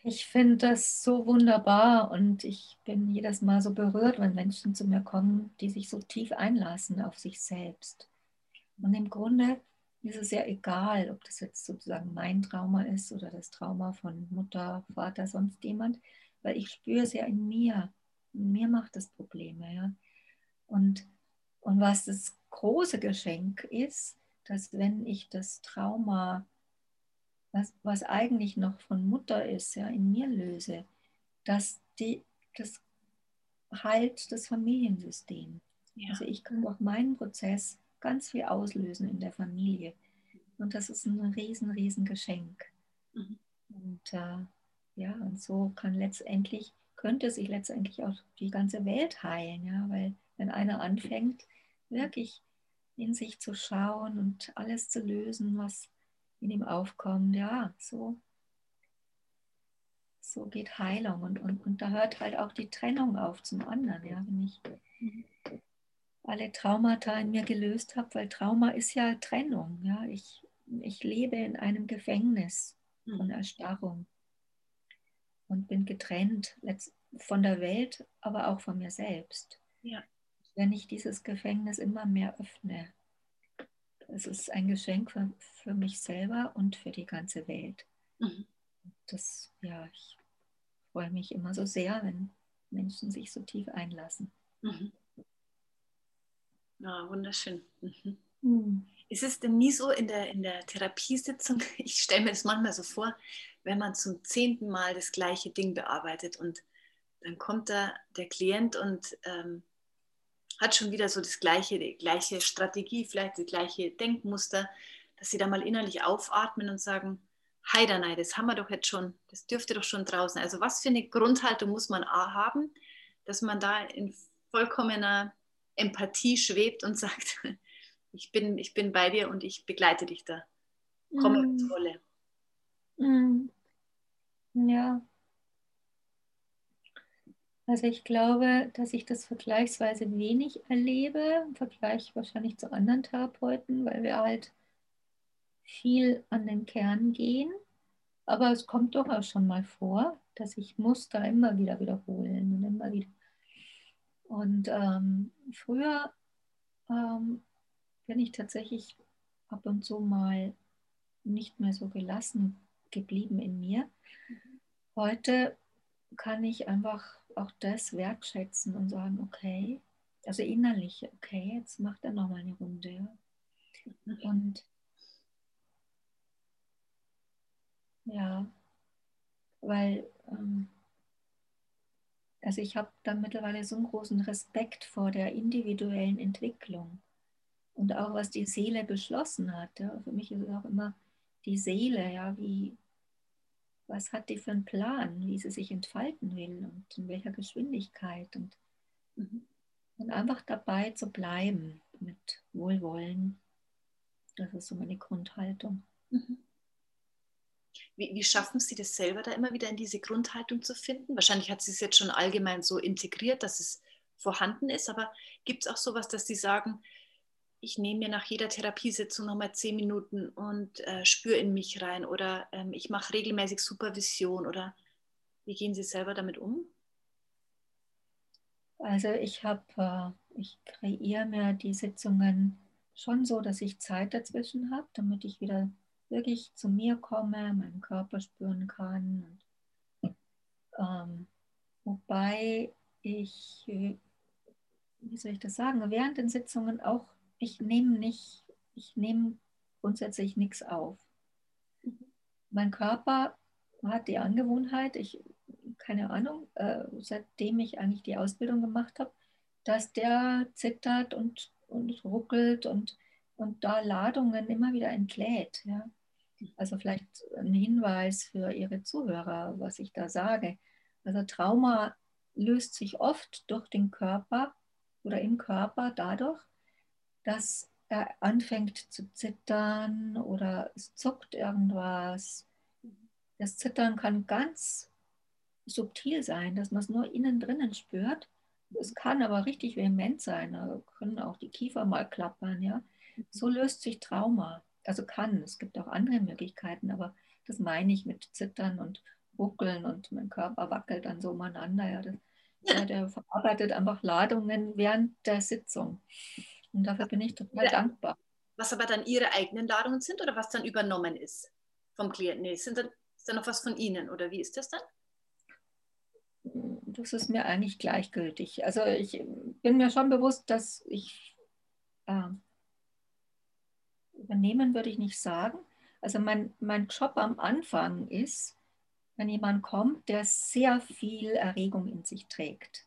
Ich finde das so wunderbar und ich bin jedes Mal so berührt, wenn Menschen zu mir kommen, die sich so tief einlassen auf sich selbst. Und im Grunde ist es ja egal, ob das jetzt sozusagen mein Trauma ist oder das Trauma von Mutter, Vater, sonst jemand weil ich spüre es ja in mir. In mir macht es Probleme. Ja? Und, und was das große Geschenk ist, dass wenn ich das Trauma, was, was eigentlich noch von Mutter ist, ja, in mir löse, dass die, das heilt das Familiensystem. Ja. Also ich kann durch meinen Prozess ganz viel auslösen in der Familie. Und das ist ein riesen, riesen Geschenk. Mhm. Und äh, ja, und so kann letztendlich, könnte sich letztendlich auch die ganze Welt heilen, ja, weil wenn einer anfängt, wirklich in sich zu schauen und alles zu lösen, was in ihm aufkommt, ja, so, so geht Heilung und, und, und da hört halt auch die Trennung auf zum anderen, ja, wenn ich alle Traumata in mir gelöst habe, weil Trauma ist ja Trennung, ja, ich, ich lebe in einem Gefängnis von Erstarrung und bin getrennt von der Welt, aber auch von mir selbst. Ja. Wenn ich dieses Gefängnis immer mehr öffne, es ist ein Geschenk für, für mich selber und für die ganze Welt. Mhm. Das, ja, ich freue mich immer so sehr, wenn Menschen sich so tief einlassen. Mhm. Ja, wunderschön. Mhm. Mhm. Ist es denn nie so in der, in der Therapiesitzung, (laughs) ich stelle mir das manchmal so vor, wenn man zum zehnten Mal das gleiche Ding bearbeitet und dann kommt da der Klient und ähm, hat schon wieder so das gleiche, die gleiche Strategie, vielleicht das gleiche Denkmuster, dass sie da mal innerlich aufatmen und sagen, Heidanei, das haben wir doch jetzt schon, das dürfte doch schon draußen. Also was für eine Grundhaltung muss man haben, dass man da in vollkommener Empathie schwebt und (laughs) sagt, ich bin, ich bin bei dir und ich begleite dich da. Komme mm. ins Rolle. Mm. Ja. Also ich glaube, dass ich das vergleichsweise wenig erlebe, im Vergleich wahrscheinlich zu anderen Therapeuten, weil wir halt viel an den Kern gehen. Aber es kommt doch auch schon mal vor, dass ich Muster immer wieder wiederholen und immer wieder. Und ähm, früher ähm, bin ich tatsächlich ab und zu mal nicht mehr so gelassen geblieben in mir. Heute kann ich einfach auch das wertschätzen und sagen, okay, also innerlich, okay, jetzt macht er nochmal eine Runde. Und Ja, weil ähm, also ich habe da mittlerweile so einen großen Respekt vor der individuellen Entwicklung und auch was die Seele beschlossen hat. Ja. Für mich ist es auch immer die Seele, ja, wie, was hat die für einen Plan, wie sie sich entfalten will und in welcher Geschwindigkeit und, mhm. und einfach dabei zu bleiben mit Wohlwollen. Das ist so meine Grundhaltung. Mhm. Wie, wie, schaffen Sie das selber da immer wieder in diese Grundhaltung zu finden? Wahrscheinlich hat sie es jetzt schon allgemein so integriert, dass es vorhanden ist, aber gibt es auch sowas, dass Sie sagen, ich nehme mir nach jeder Therapiesitzung nochmal zehn Minuten und äh, spüre in mich rein oder ähm, ich mache regelmäßig Supervision oder wie gehen Sie selber damit um? Also ich habe, äh, ich kreiere mir die Sitzungen schon so, dass ich Zeit dazwischen habe, damit ich wieder wirklich zu mir komme, meinen Körper spüren kann. Und, ähm, wobei ich, äh, wie soll ich das sagen, während den Sitzungen auch ich nehme nicht, ich nehme grundsätzlich nichts auf. Mein Körper hat die Angewohnheit, ich, keine Ahnung, äh, seitdem ich eigentlich die Ausbildung gemacht habe, dass der zittert und, und ruckelt und, und da Ladungen immer wieder entlädt. Ja? Also vielleicht ein Hinweis für Ihre Zuhörer, was ich da sage. Also Trauma löst sich oft durch den Körper oder im Körper dadurch, dass er anfängt zu zittern oder es zuckt irgendwas. Das Zittern kann ganz subtil sein, dass man es nur innen drinnen spürt. Es kann aber richtig vehement sein. Da können auch die Kiefer mal klappern. Ja? So löst sich Trauma. Also kann. Es gibt auch andere Möglichkeiten, aber das meine ich mit Zittern und Ruckeln und mein Körper wackelt dann so umeinander. Ja, das, (laughs) ja, der verarbeitet einfach Ladungen während der Sitzung. Und dafür bin ich total dankbar. Was aber dann Ihre eigenen Ladungen sind oder was dann übernommen ist vom Klienten? Nee, sind dann, ist dann noch was von Ihnen oder wie ist das dann? Das ist mir eigentlich gleichgültig. Also ich bin mir schon bewusst, dass ich äh, übernehmen würde ich nicht sagen. Also mein, mein Job am Anfang ist, wenn jemand kommt, der sehr viel Erregung in sich trägt.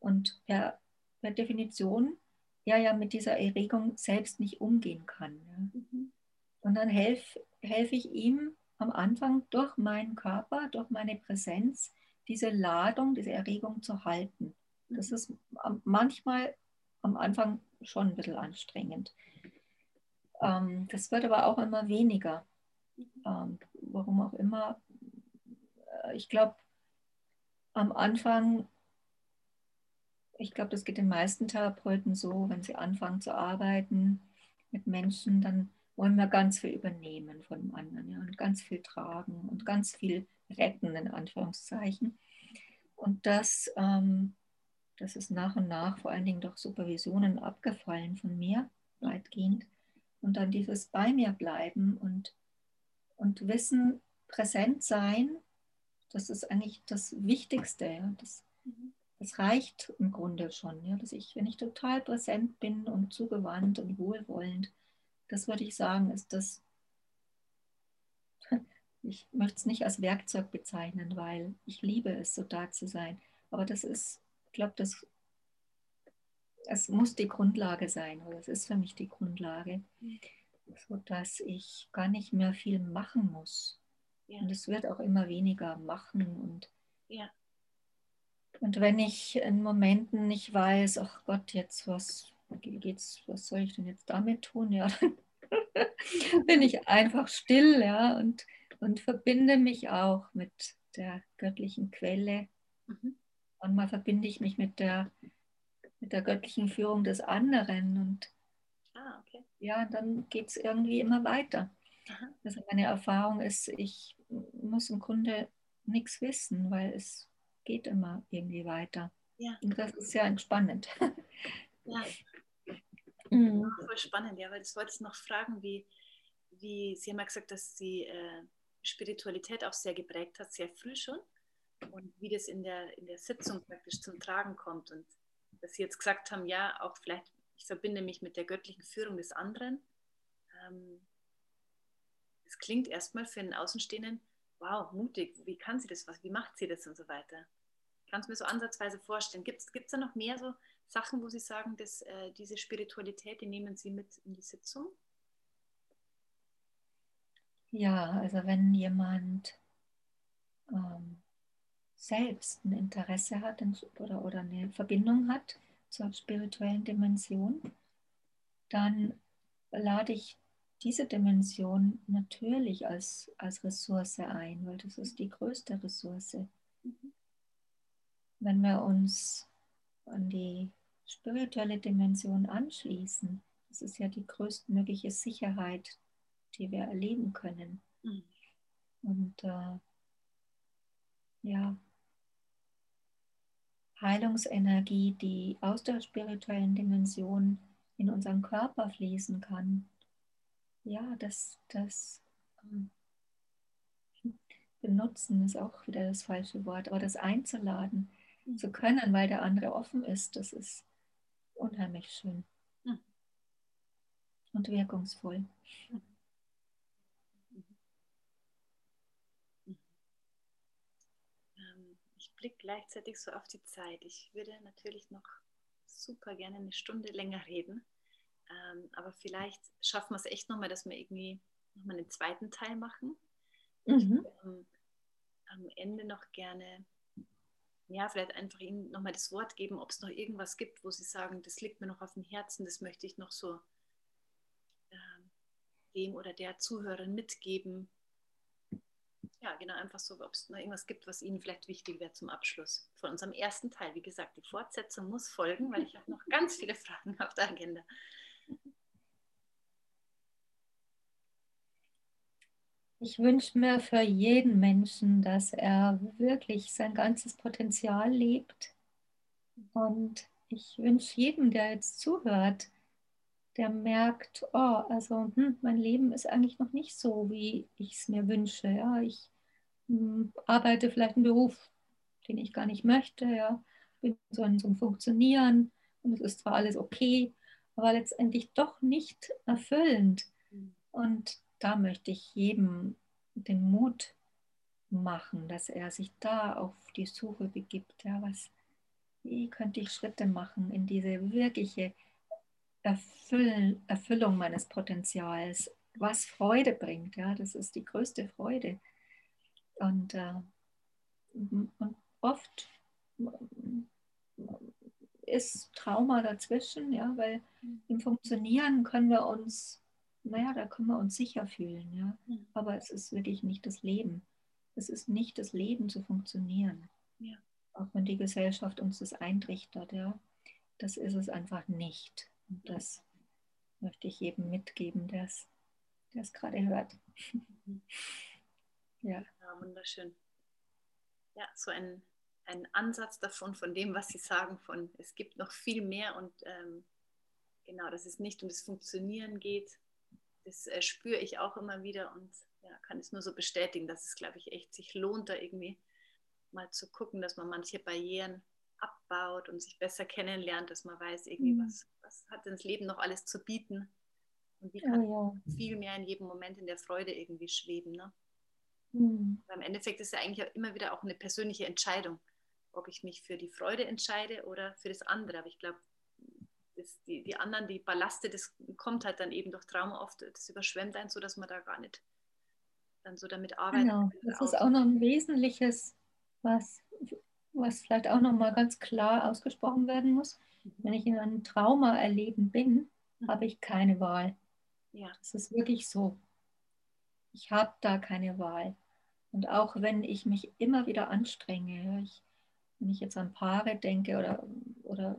Und per, per Definition er ja mit dieser Erregung selbst nicht umgehen kann. Ja. Mhm. Und dann helfe helf ich ihm am Anfang durch meinen Körper, durch meine Präsenz, diese Ladung, diese Erregung zu halten. Das mhm. ist manchmal am Anfang schon ein bisschen anstrengend. Ähm, das wird aber auch immer weniger. Ähm, warum auch immer. Äh, ich glaube, am Anfang ich glaube, das geht den meisten Therapeuten so, wenn sie anfangen zu arbeiten mit Menschen, dann wollen wir ganz viel übernehmen von dem anderen ja, und ganz viel tragen und ganz viel retten, in Anführungszeichen. Und das, ähm, das ist nach und nach vor allen Dingen durch Supervisionen abgefallen von mir, weitgehend. Und dann dieses bei mir bleiben und, und Wissen, präsent sein, das ist eigentlich das Wichtigste. Ja, das, mhm das reicht im Grunde schon, ja, dass ich, wenn ich total präsent bin und zugewandt und wohlwollend, das würde ich sagen, ist das, (laughs) ich möchte es nicht als Werkzeug bezeichnen, weil ich liebe es, so da zu sein. Aber das ist, ich glaube, das es muss die Grundlage sein, oder es ist für mich die Grundlage, sodass ich gar nicht mehr viel machen muss. Ja. Und es wird auch immer weniger machen und ja. Und wenn ich in Momenten nicht weiß, ach Gott, jetzt was geht's, was soll ich denn jetzt damit tun? Ja, (laughs) dann bin ich einfach still, ja, und, und verbinde mich auch mit der göttlichen Quelle. Mhm. Manchmal verbinde ich mich mit der, mit der göttlichen Führung des anderen und ah, okay. ja, dann geht es irgendwie immer weiter. Aha. Also meine Erfahrung ist, ich muss im Grunde nichts wissen, weil es geht immer irgendwie weiter. Ja. Und das ist sehr entspannend. (laughs) Ja. Mhm. Voll spannend, ja, weil das wollte ich noch fragen, wie, wie Sie haben ja gesagt, dass Sie äh, Spiritualität auch sehr geprägt hat, sehr früh schon. Und wie das in der, in der Sitzung praktisch zum Tragen kommt. Und dass Sie jetzt gesagt haben, ja, auch vielleicht, ich verbinde mich mit der göttlichen Führung des anderen. Ähm, das klingt erstmal für einen Außenstehenden wow, mutig, wie kann sie das, was, wie macht sie das und so weiter. Ich kann es mir so ansatzweise vorstellen. Gibt es da noch mehr so Sachen, wo Sie sagen, dass äh, diese Spiritualität, die nehmen Sie mit in die Sitzung? Ja, also wenn jemand ähm, selbst ein Interesse hat oder, oder eine Verbindung hat zur spirituellen Dimension, dann lade ich diese Dimension natürlich als, als Ressource ein, weil das ist die größte Ressource. Mhm. Wenn wir uns an die spirituelle Dimension anschließen, das ist ja die größtmögliche Sicherheit, die wir erleben können. Mhm. Und äh, ja, Heilungsenergie, die aus der spirituellen Dimension in unseren Körper fließen kann. Ja, das, das ähm, benutzen ist auch wieder das falsche Wort, aber das einzuladen mhm. zu können, weil der andere offen ist, das ist unheimlich schön mhm. und wirkungsvoll. Mhm. blicke gleichzeitig so auf die Zeit. Ich würde natürlich noch super gerne eine Stunde länger reden. Ähm, aber vielleicht schaffen wir es echt nochmal, dass wir irgendwie nochmal einen zweiten Teil machen. Mhm. Ich würde am, am Ende noch gerne, ja, vielleicht einfach Ihnen nochmal das Wort geben, ob es noch irgendwas gibt, wo Sie sagen, das liegt mir noch auf dem Herzen, das möchte ich noch so ähm, dem oder der Zuhörerin mitgeben, ja, genau, einfach so, ob es noch irgendwas gibt, was Ihnen vielleicht wichtig wäre zum Abschluss von unserem ersten Teil. Wie gesagt, die Fortsetzung muss folgen, weil ich habe noch ganz viele (laughs) Fragen auf der Agenda. Ich wünsche mir für jeden Menschen, dass er wirklich sein ganzes Potenzial lebt. Und ich wünsche jedem, der jetzt zuhört, der merkt, oh, also hm, mein Leben ist eigentlich noch nicht so, wie ich es mir wünsche. Ja, ich hm, arbeite vielleicht einen Beruf, den ich gar nicht möchte. Ja, bin so in so einem Funktionieren und es ist zwar alles okay, aber letztendlich doch nicht erfüllend. Und da möchte ich jedem den Mut machen, dass er sich da auf die Suche begibt. Ja, was, wie könnte ich Schritte machen in diese wirkliche Erfüll Erfüllung meines Potenzials, was Freude bringt. Ja, das ist die größte Freude. Und, äh, und oft ist Trauma dazwischen, ja, weil im Funktionieren können wir uns, naja, da können wir uns sicher fühlen, ja. Aber es ist wirklich nicht das Leben. Es ist nicht das Leben zu funktionieren. Ja. Auch wenn die Gesellschaft uns das eintrichtert, ja. Das ist es einfach nicht. Und das möchte ich jedem mitgeben, der es gerade hört. (laughs) ja. ja. Wunderschön. Ja, so ein, ein Ansatz davon, von dem, was Sie sagen, von es gibt noch viel mehr und ähm, genau, dass es nicht um das Funktionieren geht. Das äh, spüre ich auch immer wieder und ja, kann es nur so bestätigen, dass es, glaube ich, echt sich lohnt, da irgendwie mal zu gucken, dass man manche Barrieren abbaut und sich besser kennenlernt, dass man weiß, irgendwie, mhm. was, was hat das Leben noch alles zu bieten und wie kann oh, ja. viel mehr in jedem Moment in der Freude irgendwie schweben. Ne? Mhm. Im Endeffekt ist ja eigentlich immer wieder auch eine persönliche Entscheidung, ob ich mich für die Freude entscheide oder für das andere. Aber ich glaube, die, die anderen, die Ballaste, das kommt halt dann eben durch Trauma oft, das überschwemmt einen so, dass man da gar nicht dann so damit arbeitet. Genau, das ist auch noch ein wesentliches, was was vielleicht auch nochmal ganz klar ausgesprochen werden muss. Wenn ich in einem Trauma erleben bin, mhm. habe ich keine Wahl. Ja. Das ist wirklich so. Ich habe da keine Wahl. Und auch wenn ich mich immer wieder anstrenge, ich, wenn ich jetzt an Paare denke oder, oder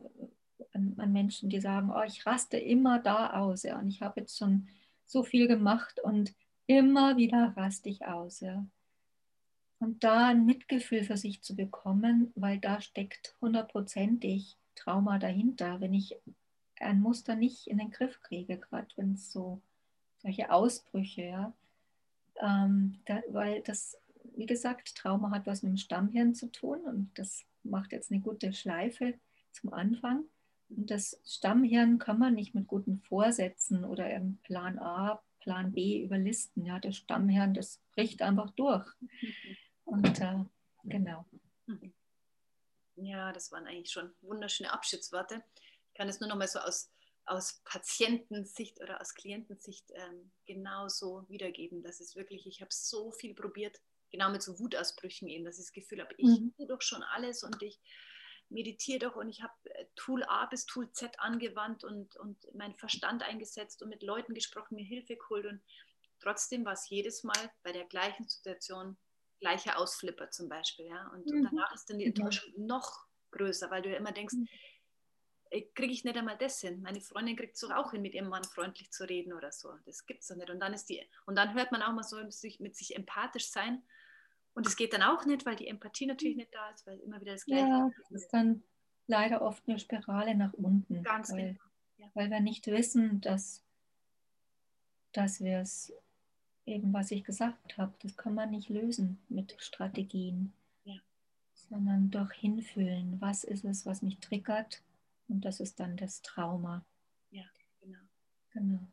an, an, Menschen, die sagen, oh, ich raste immer da aus, ja, und ich habe jetzt schon so viel gemacht und immer wieder raste ich aus, ja. Und da ein Mitgefühl für sich zu bekommen, weil da steckt hundertprozentig Trauma dahinter, wenn ich ein Muster nicht in den Griff kriege, gerade wenn es so solche Ausbrüche, ja. Ähm, da, weil das, wie gesagt, Trauma hat was mit dem Stammhirn zu tun und das macht jetzt eine gute Schleife zum Anfang. Und das Stammhirn kann man nicht mit guten Vorsätzen oder im Plan A Plan B überlisten. Ja, der Stammherrn, das bricht einfach durch. Und äh, genau. Ja, das waren eigentlich schon wunderschöne Abschiedsworte. Ich kann es nur noch mal so aus, aus Patientensicht oder aus Klientensicht ähm, genauso wiedergeben. Das ist wirklich, ich habe so viel probiert, genau mit so Wutausbrüchen eben, dass ich das Gefühl habe, ich mhm. tue doch schon alles und ich meditiere doch und ich habe äh, Tool A bis Tool Z angewandt und, und meinen Verstand eingesetzt und mit Leuten gesprochen, mir Hilfe geholt und trotzdem war es jedes Mal bei der gleichen Situation gleicher Ausflipper zum Beispiel, ja. Und, mhm. und danach ist dann die Enttäuschung mhm. noch größer, weil du ja immer denkst, mhm. kriege ich nicht einmal das hin. Meine Freundin kriegt es doch auch hin, mit ihrem Mann freundlich zu reden oder so. Das gibt es doch nicht. Und dann ist die, und dann hört man auch mal so sich, mit sich empathisch sein und es geht dann auch nicht, weil die Empathie natürlich nicht da ist, weil immer wieder das Gleiche ja, das ist. dann leider oft eine Spirale nach unten. Ganz weil, genau. Ja. Weil wir nicht wissen, dass, dass wir es eben, was ich gesagt habe, das kann man nicht lösen mit Strategien, ja. sondern durch Hinfühlen. Was ist es, was mich triggert? Und das ist dann das Trauma. Ja, genau. genau.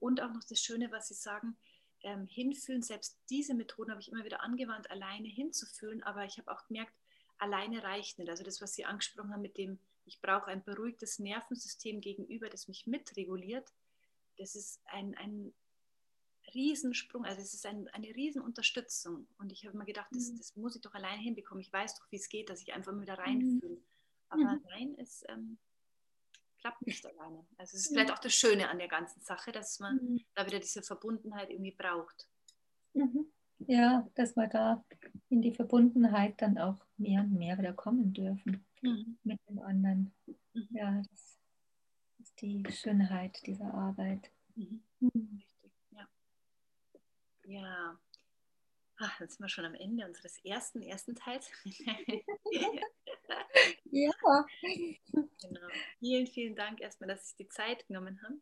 Und auch noch das Schöne, was Sie sagen, ähm, hinfühlen. Selbst diese Methoden habe ich immer wieder angewandt, alleine hinzufühlen. Aber ich habe auch gemerkt, alleine reicht nicht. Also das, was Sie angesprochen haben mit dem, ich brauche ein beruhigtes Nervensystem gegenüber, das mich mitreguliert. Das ist ein, ein Riesensprung, also es ist ein, eine Riesenunterstützung. Und ich habe mir gedacht, das, mhm. das, muss ich doch alleine hinbekommen. Ich weiß doch, wie es geht, dass ich einfach mal da reinfühle. Mhm. Aber mhm. nein, es, ähm, klappt nicht alleine. Also es ist vielleicht auch das Schöne an der ganzen Sache, dass man mhm. da wieder diese Verbundenheit irgendwie braucht. Mhm. Ja, dass wir da in die Verbundenheit dann auch mehr und mehr wieder kommen dürfen mhm. mit dem anderen. Mhm. Ja, das ist die Schönheit dieser Arbeit. Mhm. Mhm. Richtig, ja. Ja, Ach, jetzt sind wir schon am Ende unseres ersten, ersten Teils. (laughs) ja. Genau. Vielen, vielen Dank erstmal, dass Sie die Zeit genommen haben.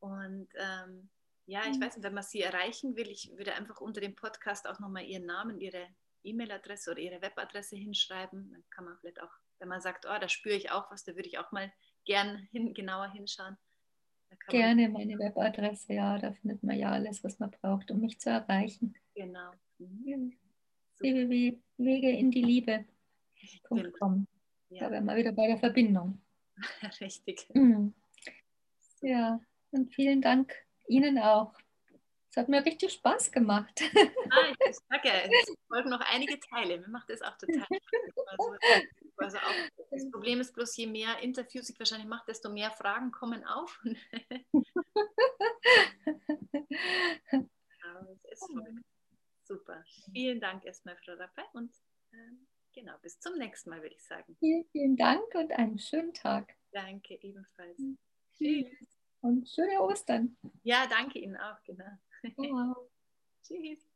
Und ähm, ja, ich weiß nicht, wenn man Sie erreichen will, ich würde einfach unter dem Podcast auch nochmal Ihren Namen, Ihre E-Mail-Adresse oder Ihre Webadresse hinschreiben. Dann kann man vielleicht auch, wenn man sagt, oh, da spüre ich auch was, da würde ich auch mal gern hin, genauer hinschauen. Gerne meine Webadresse, ja, da findet man ja alles, was man braucht, um mich zu erreichen. Genau. Mhm. www.wege in die Liebe. Genau. Ja. Da wären wir wieder bei der Verbindung. (laughs) Richtig. Mhm. Ja, und vielen Dank Ihnen auch. Es hat mir richtig Spaß gemacht. Ah, ich sage, es folgen noch einige Teile. Mir macht das auch total Spaß. Also, also auch, das Problem ist bloß, je mehr Interviews ich wahrscheinlich mache, desto mehr Fragen kommen auf. (laughs) (laughs) Aber es ist verrückt. Super. Vielen Dank erstmal, Frau Rappel. Und ähm, genau, bis zum nächsten Mal, würde ich sagen. Vielen, vielen Dank und einen schönen Tag. Danke, ebenfalls. Tschüss. Und schöne Ostern. Ja, danke Ihnen auch, genau. Wow. (laughs) Tschüss.